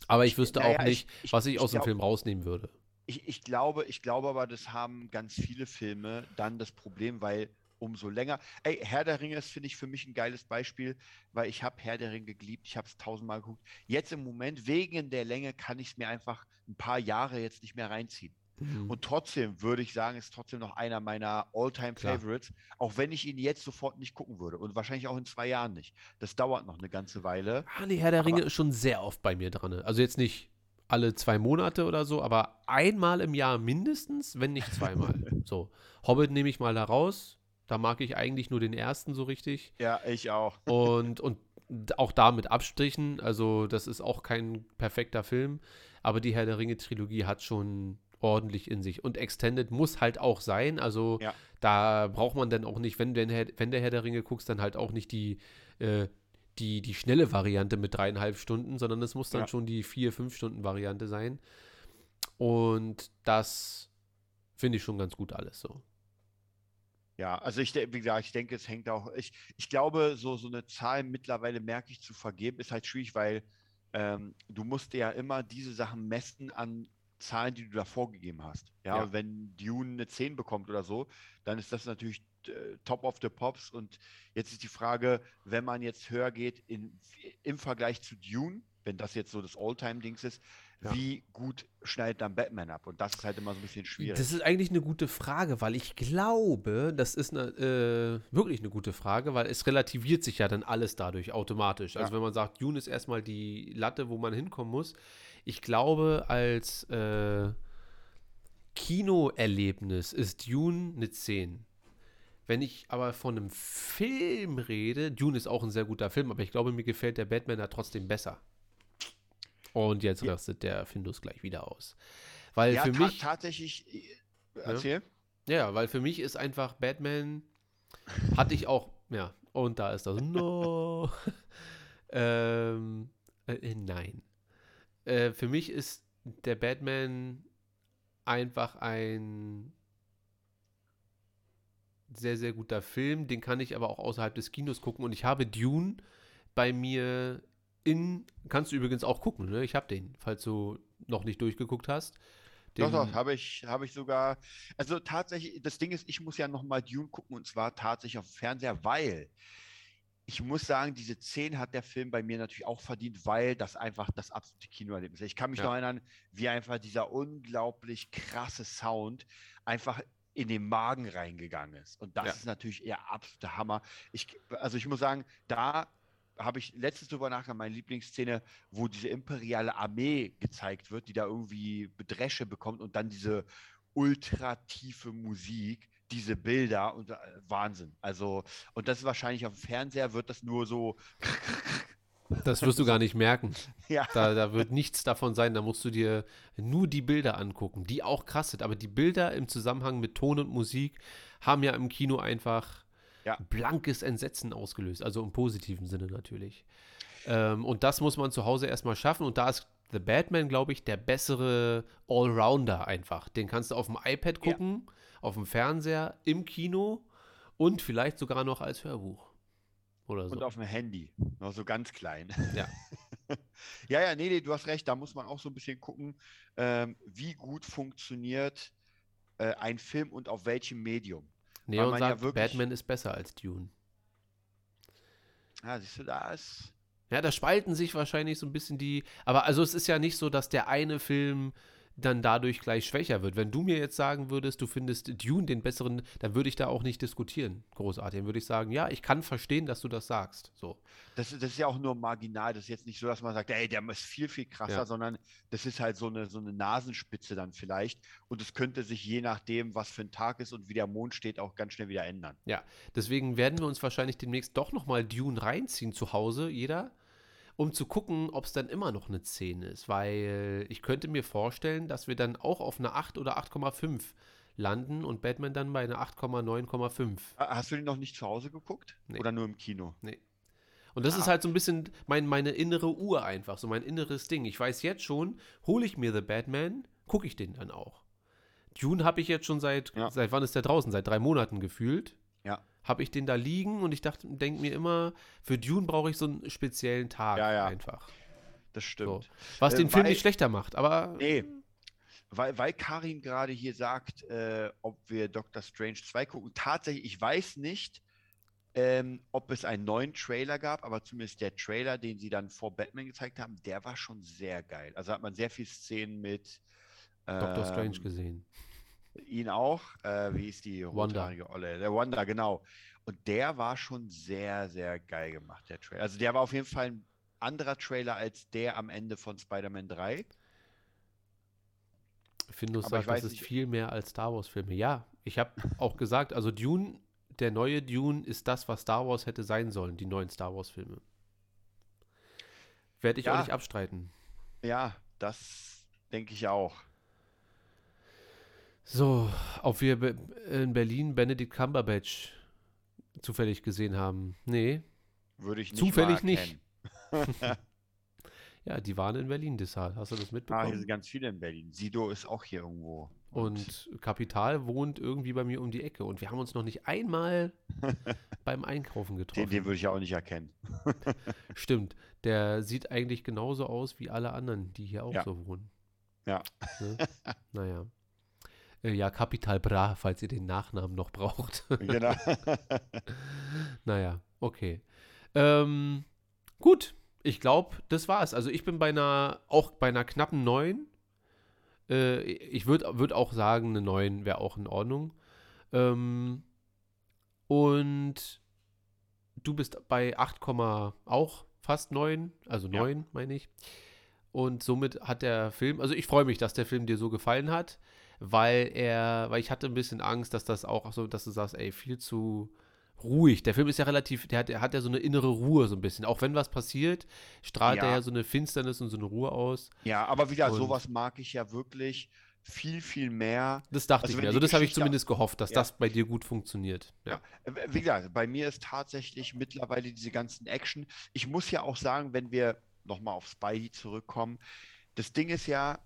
Aber ich wüsste naja, auch nicht, ich- ich- was ich aus dem glaub- Film rausnehmen würde. Ich glaube, ich glaube aber, das haben ganz viele Filme dann das Problem, weil umso länger. Ey, Herr der Ringe ist, finde ich, für mich ein geiles Beispiel, weil ich habe Herr der Ringe geliebt, ich habe es tausendmal geguckt. Jetzt im Moment, wegen der Länge, kann ich es mir einfach ein paar Jahre jetzt nicht mehr reinziehen. Mhm. Und trotzdem würde ich sagen, ist trotzdem noch einer meiner All-Time Klar. Favorites, auch wenn ich ihn jetzt sofort nicht gucken würde und wahrscheinlich auch in zwei Jahren nicht. Das dauert noch eine ganze Weile. Ah, nee, Herr der Ringe ist schon sehr oft bei mir dran. Also jetzt nicht alle zwei Monate oder so, aber einmal im Jahr mindestens, wenn nicht zweimal. <laughs> so. Hobbit nehme ich mal da raus. Da mag ich eigentlich nur den ersten so richtig. Ja, ich auch. <laughs> Und, und auch da mit Abstrichen. Also, das ist auch kein perfekter Film. Aber die Herr der Ringe-Trilogie hat schon ordentlich in sich. Und Extended muss halt auch sein. Also Ja. da braucht man dann auch nicht, wenn, wenn, wenn der Herr der Ringe guckst, dann halt auch nicht die, äh, die, die schnelle Variante mit dreieinhalb Stunden, sondern es muss dann Ja. schon die vier, fünf Stunden Variante sein. Und das finde ich schon ganz gut alles so. Ja, also ich, wie gesagt, ich denke, es hängt auch, ich, ich glaube, so, so eine Zahl mittlerweile merke ich zu vergeben, ist halt schwierig, weil ähm, du musst ja immer diese Sachen messen an Zahlen, die du da vorgegeben hast. Ja, Ja. wenn Dune eine 10 bekommt oder so, dann ist das natürlich äh, top of the pops. Und jetzt ist die Frage, wenn man jetzt höher geht in, im Vergleich zu Dune, wenn das jetzt so das Alltime-Dings ist, Ja. wie gut schneidet dann Batman ab? Und das ist halt immer so ein bisschen schwierig. Das ist eigentlich eine gute Frage, weil ich glaube, das ist eine, äh, wirklich eine gute Frage, weil es relativiert sich ja dann alles dadurch automatisch. Also Ja. wenn man sagt, Dune ist erstmal die Latte, wo man hinkommen muss. Ich glaube, als äh, Kinoerlebnis ist Dune eine 10. Wenn ich aber von einem Film rede, Dune ist auch ein sehr guter Film, aber ich glaube, mir gefällt der Batman da trotzdem besser. Und jetzt Ja. rastet der Findus gleich wieder aus. Weil ja, für mich. tatsächlich, äh, erzähl. Ja, weil für mich ist einfach Batman, hatte ich auch, ja, und da ist das <laughs> No. <laughs> ähm, äh, äh, nein. Äh, für mich ist der Batman einfach ein sehr, sehr guter Film. Den kann ich aber auch außerhalb des Kinos gucken. Und ich habe Dune bei mir in, kannst du übrigens auch gucken, ne? Ich habe den, falls du noch nicht durchgeguckt hast. Doch, doch, habe ich, habe ich sogar. Also tatsächlich, das Ding ist, ich muss ja nochmal Dune gucken und zwar tatsächlich auf dem Fernseher, weil ich muss sagen, diese 10 hat der Film bei mir natürlich auch verdient, weil das einfach das absolute Kinoerlebnis ist. Ich kann mich Ja. noch erinnern, wie einfach dieser unglaublich krasse Sound einfach in den Magen reingegangen ist. Und das Ja. ist natürlich eher absoluter Hammer. Ich, also ich muss sagen, da habe ich letztens drüber nachgedacht, meine Lieblingsszene, wo diese imperiale Armee gezeigt wird, die da irgendwie Bedresche bekommt und dann diese ultra tiefe Musik, diese Bilder und äh, Wahnsinn. Also, und das ist wahrscheinlich auf dem Fernseher wird das nur so, <laughs> Das wirst du gar nicht merken. <laughs> ja, Da, da wird nichts davon sein. Da musst du dir nur die Bilder angucken, die auch krass sind. Aber die Bilder im Zusammenhang mit Ton und Musik haben ja im Kino einfach Ja. blankes Entsetzen ausgelöst. Also im positiven Sinne natürlich. Ähm, und das muss man zu Hause erstmal schaffen. Und da ist The Batman, glaube ich, der bessere Allrounder einfach. Den kannst du auf dem iPad Ja. gucken, auf dem Fernseher, im Kino und vielleicht sogar noch als Hörbuch. Oder so. und auf dem Handy, noch so ganz klein. Ja. <laughs> ja, ja, nee, nee, du hast recht, da muss man auch so ein bisschen gucken, ähm, wie gut funktioniert äh, ein Film und auf welchem Medium. Neon ja sagt, wirklich- Batman ist besser als Dune. Ja, siehst du, da ist. Ja, da spalten sich wahrscheinlich so ein bisschen die. Aber also es ist ja nicht so, dass der eine Film dann dadurch gleich schwächer wird. Wenn du mir jetzt sagen würdest, du findest Dune den besseren, dann würde ich da auch nicht diskutieren. Großartig. Dann würde ich sagen, ja, ich kann verstehen, dass du das sagst. So. Das, ist- das ist ja auch nur marginal. Das ist jetzt nicht so, dass man sagt, ey, der ist viel, viel krasser, Ja. sondern das ist halt so eine, so eine Nasenspitze dann vielleicht. Und es könnte sich je nachdem, was für ein Tag ist und wie der Mond steht, auch ganz schnell wieder ändern. Ja, deswegen werden wir uns wahrscheinlich demnächst doch nochmal Dune reinziehen zu Hause, jeder, um zu gucken, ob es dann immer noch eine 10 ist. Weil ich könnte mir vorstellen, dass wir dann auch auf eine 8 oder 8,5 landen und Batman dann bei einer 8,9,5. Ha- Hast du den noch nicht zu Hause geguckt? Nee. Oder nur im Kino? Und das Ah. ist halt so ein bisschen mein, meine innere Uhr einfach, so mein inneres Ding. Ich weiß jetzt schon, hole ich mir The Batman, gucke ich den dann auch. Dune habe ich jetzt schon seit, Ja. seit wann ist der draußen? Seit drei Monaten gefühlt. Ja. Habe ich den da liegen und ich dachte, denke mir immer, für Dune brauche ich so einen speziellen Tag Ja, ja. einfach. Das stimmt. Was Äh, den Film weil- nicht schlechter macht, aber Nee. Weil, weil Karin gerade hier sagt, äh, ob wir Doctor Strange 2 gucken. Tatsächlich, ich weiß nicht, ähm, ob es einen neuen Trailer gab, aber zumindest der Trailer, den sie dann vor Batman gezeigt haben, der war schon sehr geil. Also hat man sehr viele Szenen mit Doctor Strange ähm, gesehen. Ihn auch. Äh, wie ist die Wanda. rothaarige Olle? Der Wanda, genau. Und der war schon sehr, sehr geil gemacht, der Trailer. Also der war auf jeden Fall ein anderer Trailer als der am Ende von Spider-Man 3. Findus sagt, das ist nicht- viel mehr als Star Wars-Filme. Ja, ich habe auch gesagt, also Dune, der neue Dune ist das, was Star Wars hätte sein sollen, die neuen Star Wars-Filme. Werde ich auch Ja. nicht abstreiten. Ja, das denke ich auch. So, ob wir in Berlin Benedict Cumberbatch zufällig gesehen haben. Nee. Würde ich nicht Zufällig nicht. <laughs> Ja, die waren in Berlin deshalb. Hast du das Ah, hier mitbekommen? sind ganz viele in Berlin. Sido ist auch hier irgendwo. Und Kapital wohnt irgendwie bei mir um die Ecke. Und wir haben uns noch nicht einmal <laughs> beim Einkaufen den, getroffen. den würde ich ja auch nicht erkennen. <laughs> Stimmt. Der sieht eigentlich genauso aus wie alle anderen, die hier auch Ja. so wohnen. Ja. Ne? naja. Äh, Ja, Kapital Bra, falls ihr den Nachnamen noch braucht. <laughs> genau. naja, okay. Ähm, gut, ich glaube, das war's. Also ich bin bei einer, auch bei einer knappen 9. Äh, ich würde würd auch sagen, eine 9 wäre auch in Ordnung. Ähm, und du bist bei 8, auch fast 9, also Ja. 9 meine ich. Und somit hat der Film, also ich freue mich, dass der Film dir so gefallen hat, weil er, weil ich hatte ein bisschen Angst, dass das auch so, dass du sagst, ey, viel zu ruhig. Der Film ist ja relativ, der hat, der hat ja so eine innere Ruhe so ein bisschen. Auch wenn was passiert, strahlt er Ja. ja so eine Finsternis und so eine Ruhe aus. ja, aber wieder, Und- sowas mag ich ja wirklich viel, viel mehr. Das dachte Also ich mir. Also das habe ich zumindest gehofft, dass Ja. das bei dir gut funktioniert. Ja. Äh, Wie gesagt, bei mir ist tatsächlich mittlerweile diese ganzen Action. Ich muss ja auch sagen, wenn wir nochmal auf Spidey zurückkommen, das Ding ist ja,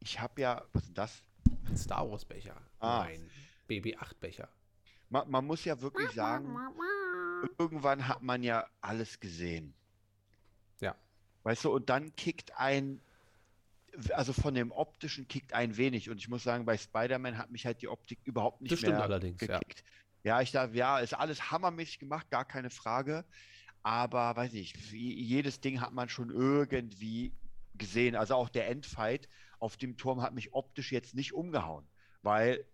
ich habe ja, was ist denn das? Ein Star Wars Becher. Ah. Nein. BB8 Becher. Man, man muss ja wirklich sagen, irgendwann hat man ja alles gesehen. Ja. Weißt du, und dann kickt ein, also von dem optischen kickt ein wenig. Und ich muss sagen, bei Spider-Man hat mich halt die Optik überhaupt nicht Das stimmt mehr allerdings, ja. gekickt. Ja, ich dachte, ja, ist alles hammermäßig gemacht, gar keine Frage. Aber weiß ich, wie, jedes Ding hat man schon irgendwie gesehen. Also auch der Endfight auf dem Turm hat mich optisch jetzt nicht umgehauen, weil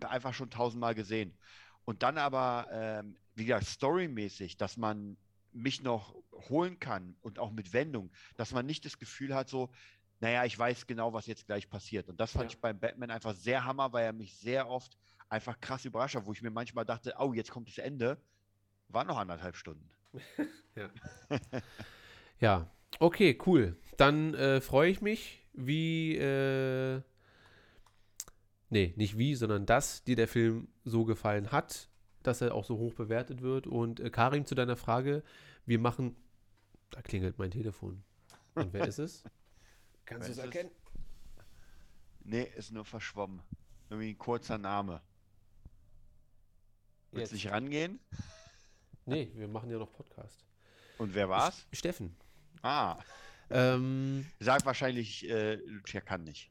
einfach schon tausendmal gesehen. Und dann aber, ähm, wie gesagt, storymäßig, dass man mich noch holen kann und auch mit Wendung, dass man nicht das Gefühl hat, so, naja, ich weiß genau, was jetzt gleich passiert. Und das fand Ja. ich beim Batman einfach sehr hammer, weil er mich sehr oft einfach krass überrascht hat, wo ich mir manchmal dachte, oh, jetzt kommt das Ende. War noch anderthalb Stunden. <laughs> <laughs> Ja, okay, cool. Dann äh, freue ich mich, wie, äh, nee, nicht wie, sondern dass dir der Film so gefallen hat, dass er auch so hoch bewertet wird. Und äh, Karim, zu deiner Frage, wir machen, da klingelt mein Telefon. Und wer ist es? <laughs> Kannst du es erkennen? Nee, ist nur verschwommen. Irgendwie ein kurzer Name. Willst du Jetzt. nicht rangehen? Nee, wir machen ja noch Podcast. Und wer war's? Steffen. Ah, Ähm, sagt wahrscheinlich, äh, Lucia kann nicht.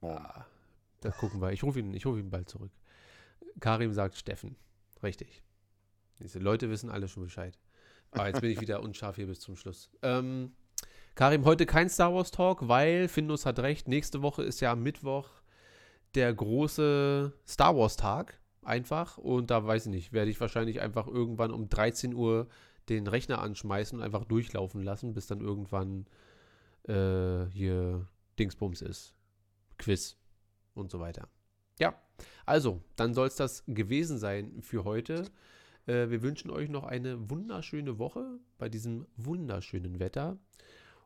Morgen. ah, da gucken wir. Ich rufe ihn, ich rufe ihn bald zurück. Karim sagt Steffen. Richtig. Diese Leute wissen alle schon Bescheid. Ah, jetzt bin ich wieder <laughs> unscharf hier bis zum Schluss. Ähm, Karim, heute kein Star Wars Talk, weil Findus hat recht. Nächste Woche ist ja am Mittwoch der große Star Wars Tag. Einfach. Und da weiß ich nicht, werde ich wahrscheinlich einfach irgendwann um 13 Uhr den Rechner anschmeißen und einfach durchlaufen lassen, bis dann irgendwann äh, hier Dingsbums ist. Quiz und so weiter. Ja, also, dann soll es das gewesen sein für heute. Äh, wir wünschen euch noch eine wunderschöne Woche bei diesem wunderschönen Wetter.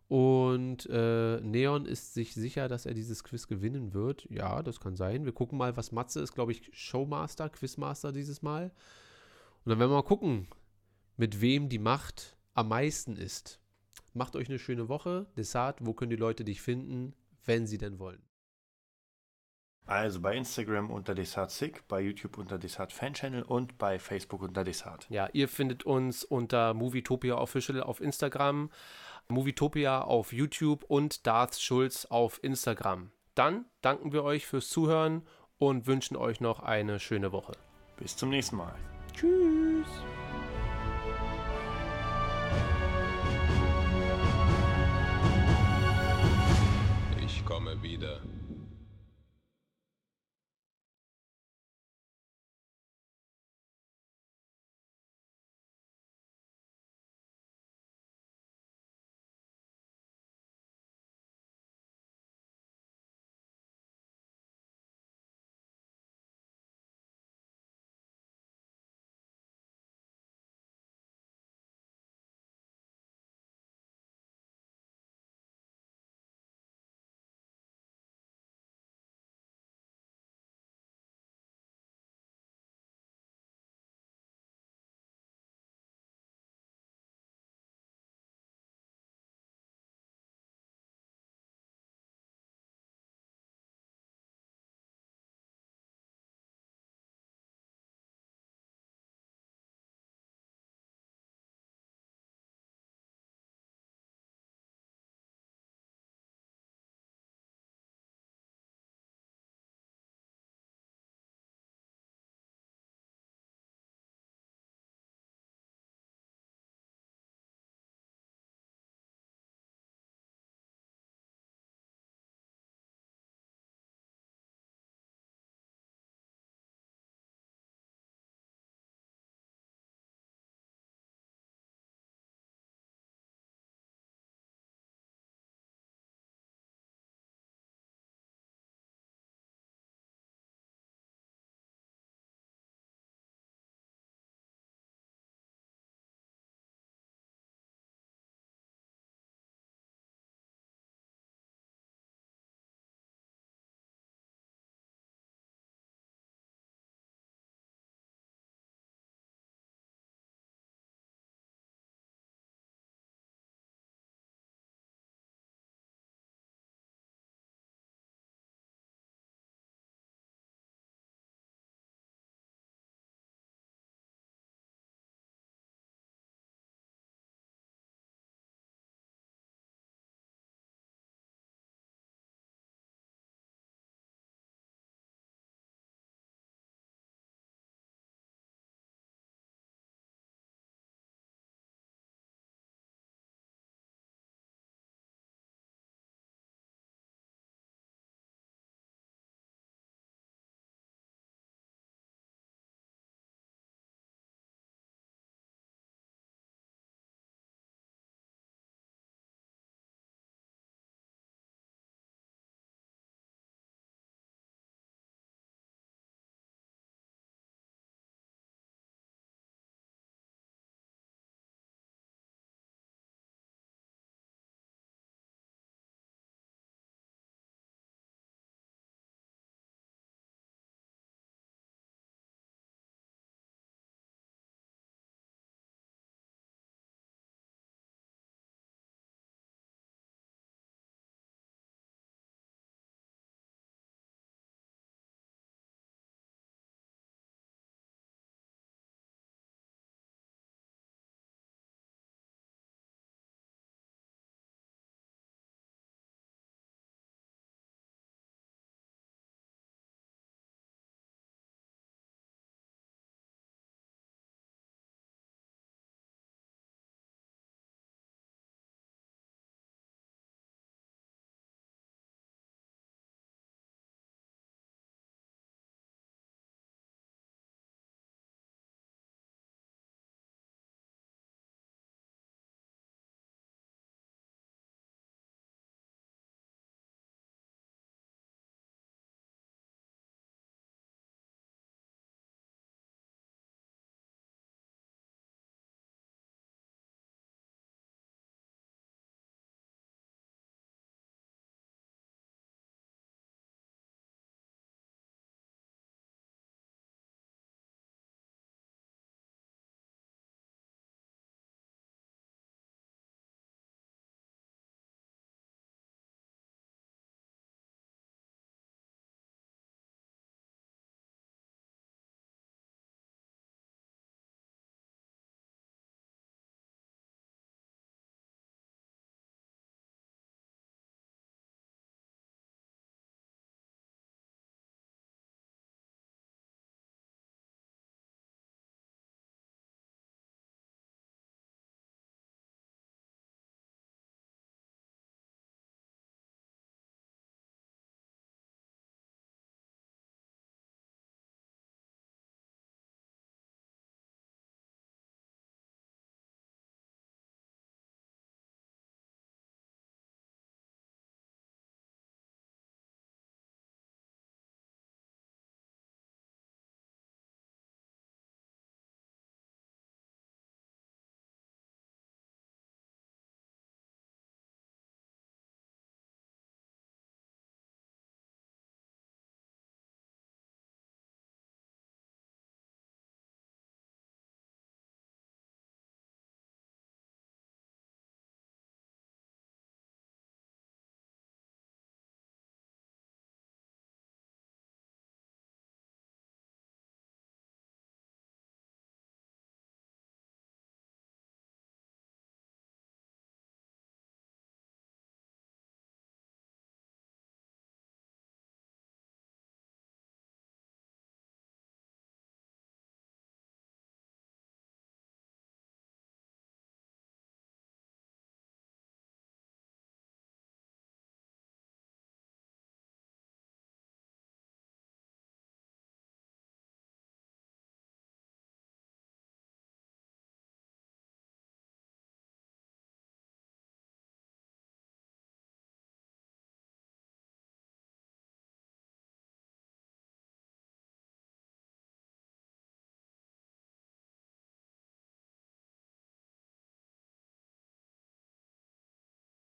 Und äh, Neon ist sich sicher, dass er dieses Quiz gewinnen wird. Ja, das kann sein. Wir gucken mal, was Matze ist, glaube ich, Showmaster, Quizmaster dieses Mal. Und dann werden wir mal gucken, mit wem die Macht am meisten ist. Macht euch eine schöne Woche. Desart, wo können die Leute dich finden, wenn sie denn wollen? Also bei Instagram unter DesartSick, bei YouTube unter Desart Fan Channel und bei Facebook unter Desart. Ja, ihr findet uns unter Movietopia Official auf Instagram, Movietopia auf YouTube und Darth Schulz auf Instagram. Dann danken wir euch fürs Zuhören und wünschen euch noch eine schöne Woche. Bis zum nächsten Mal. Tschüss.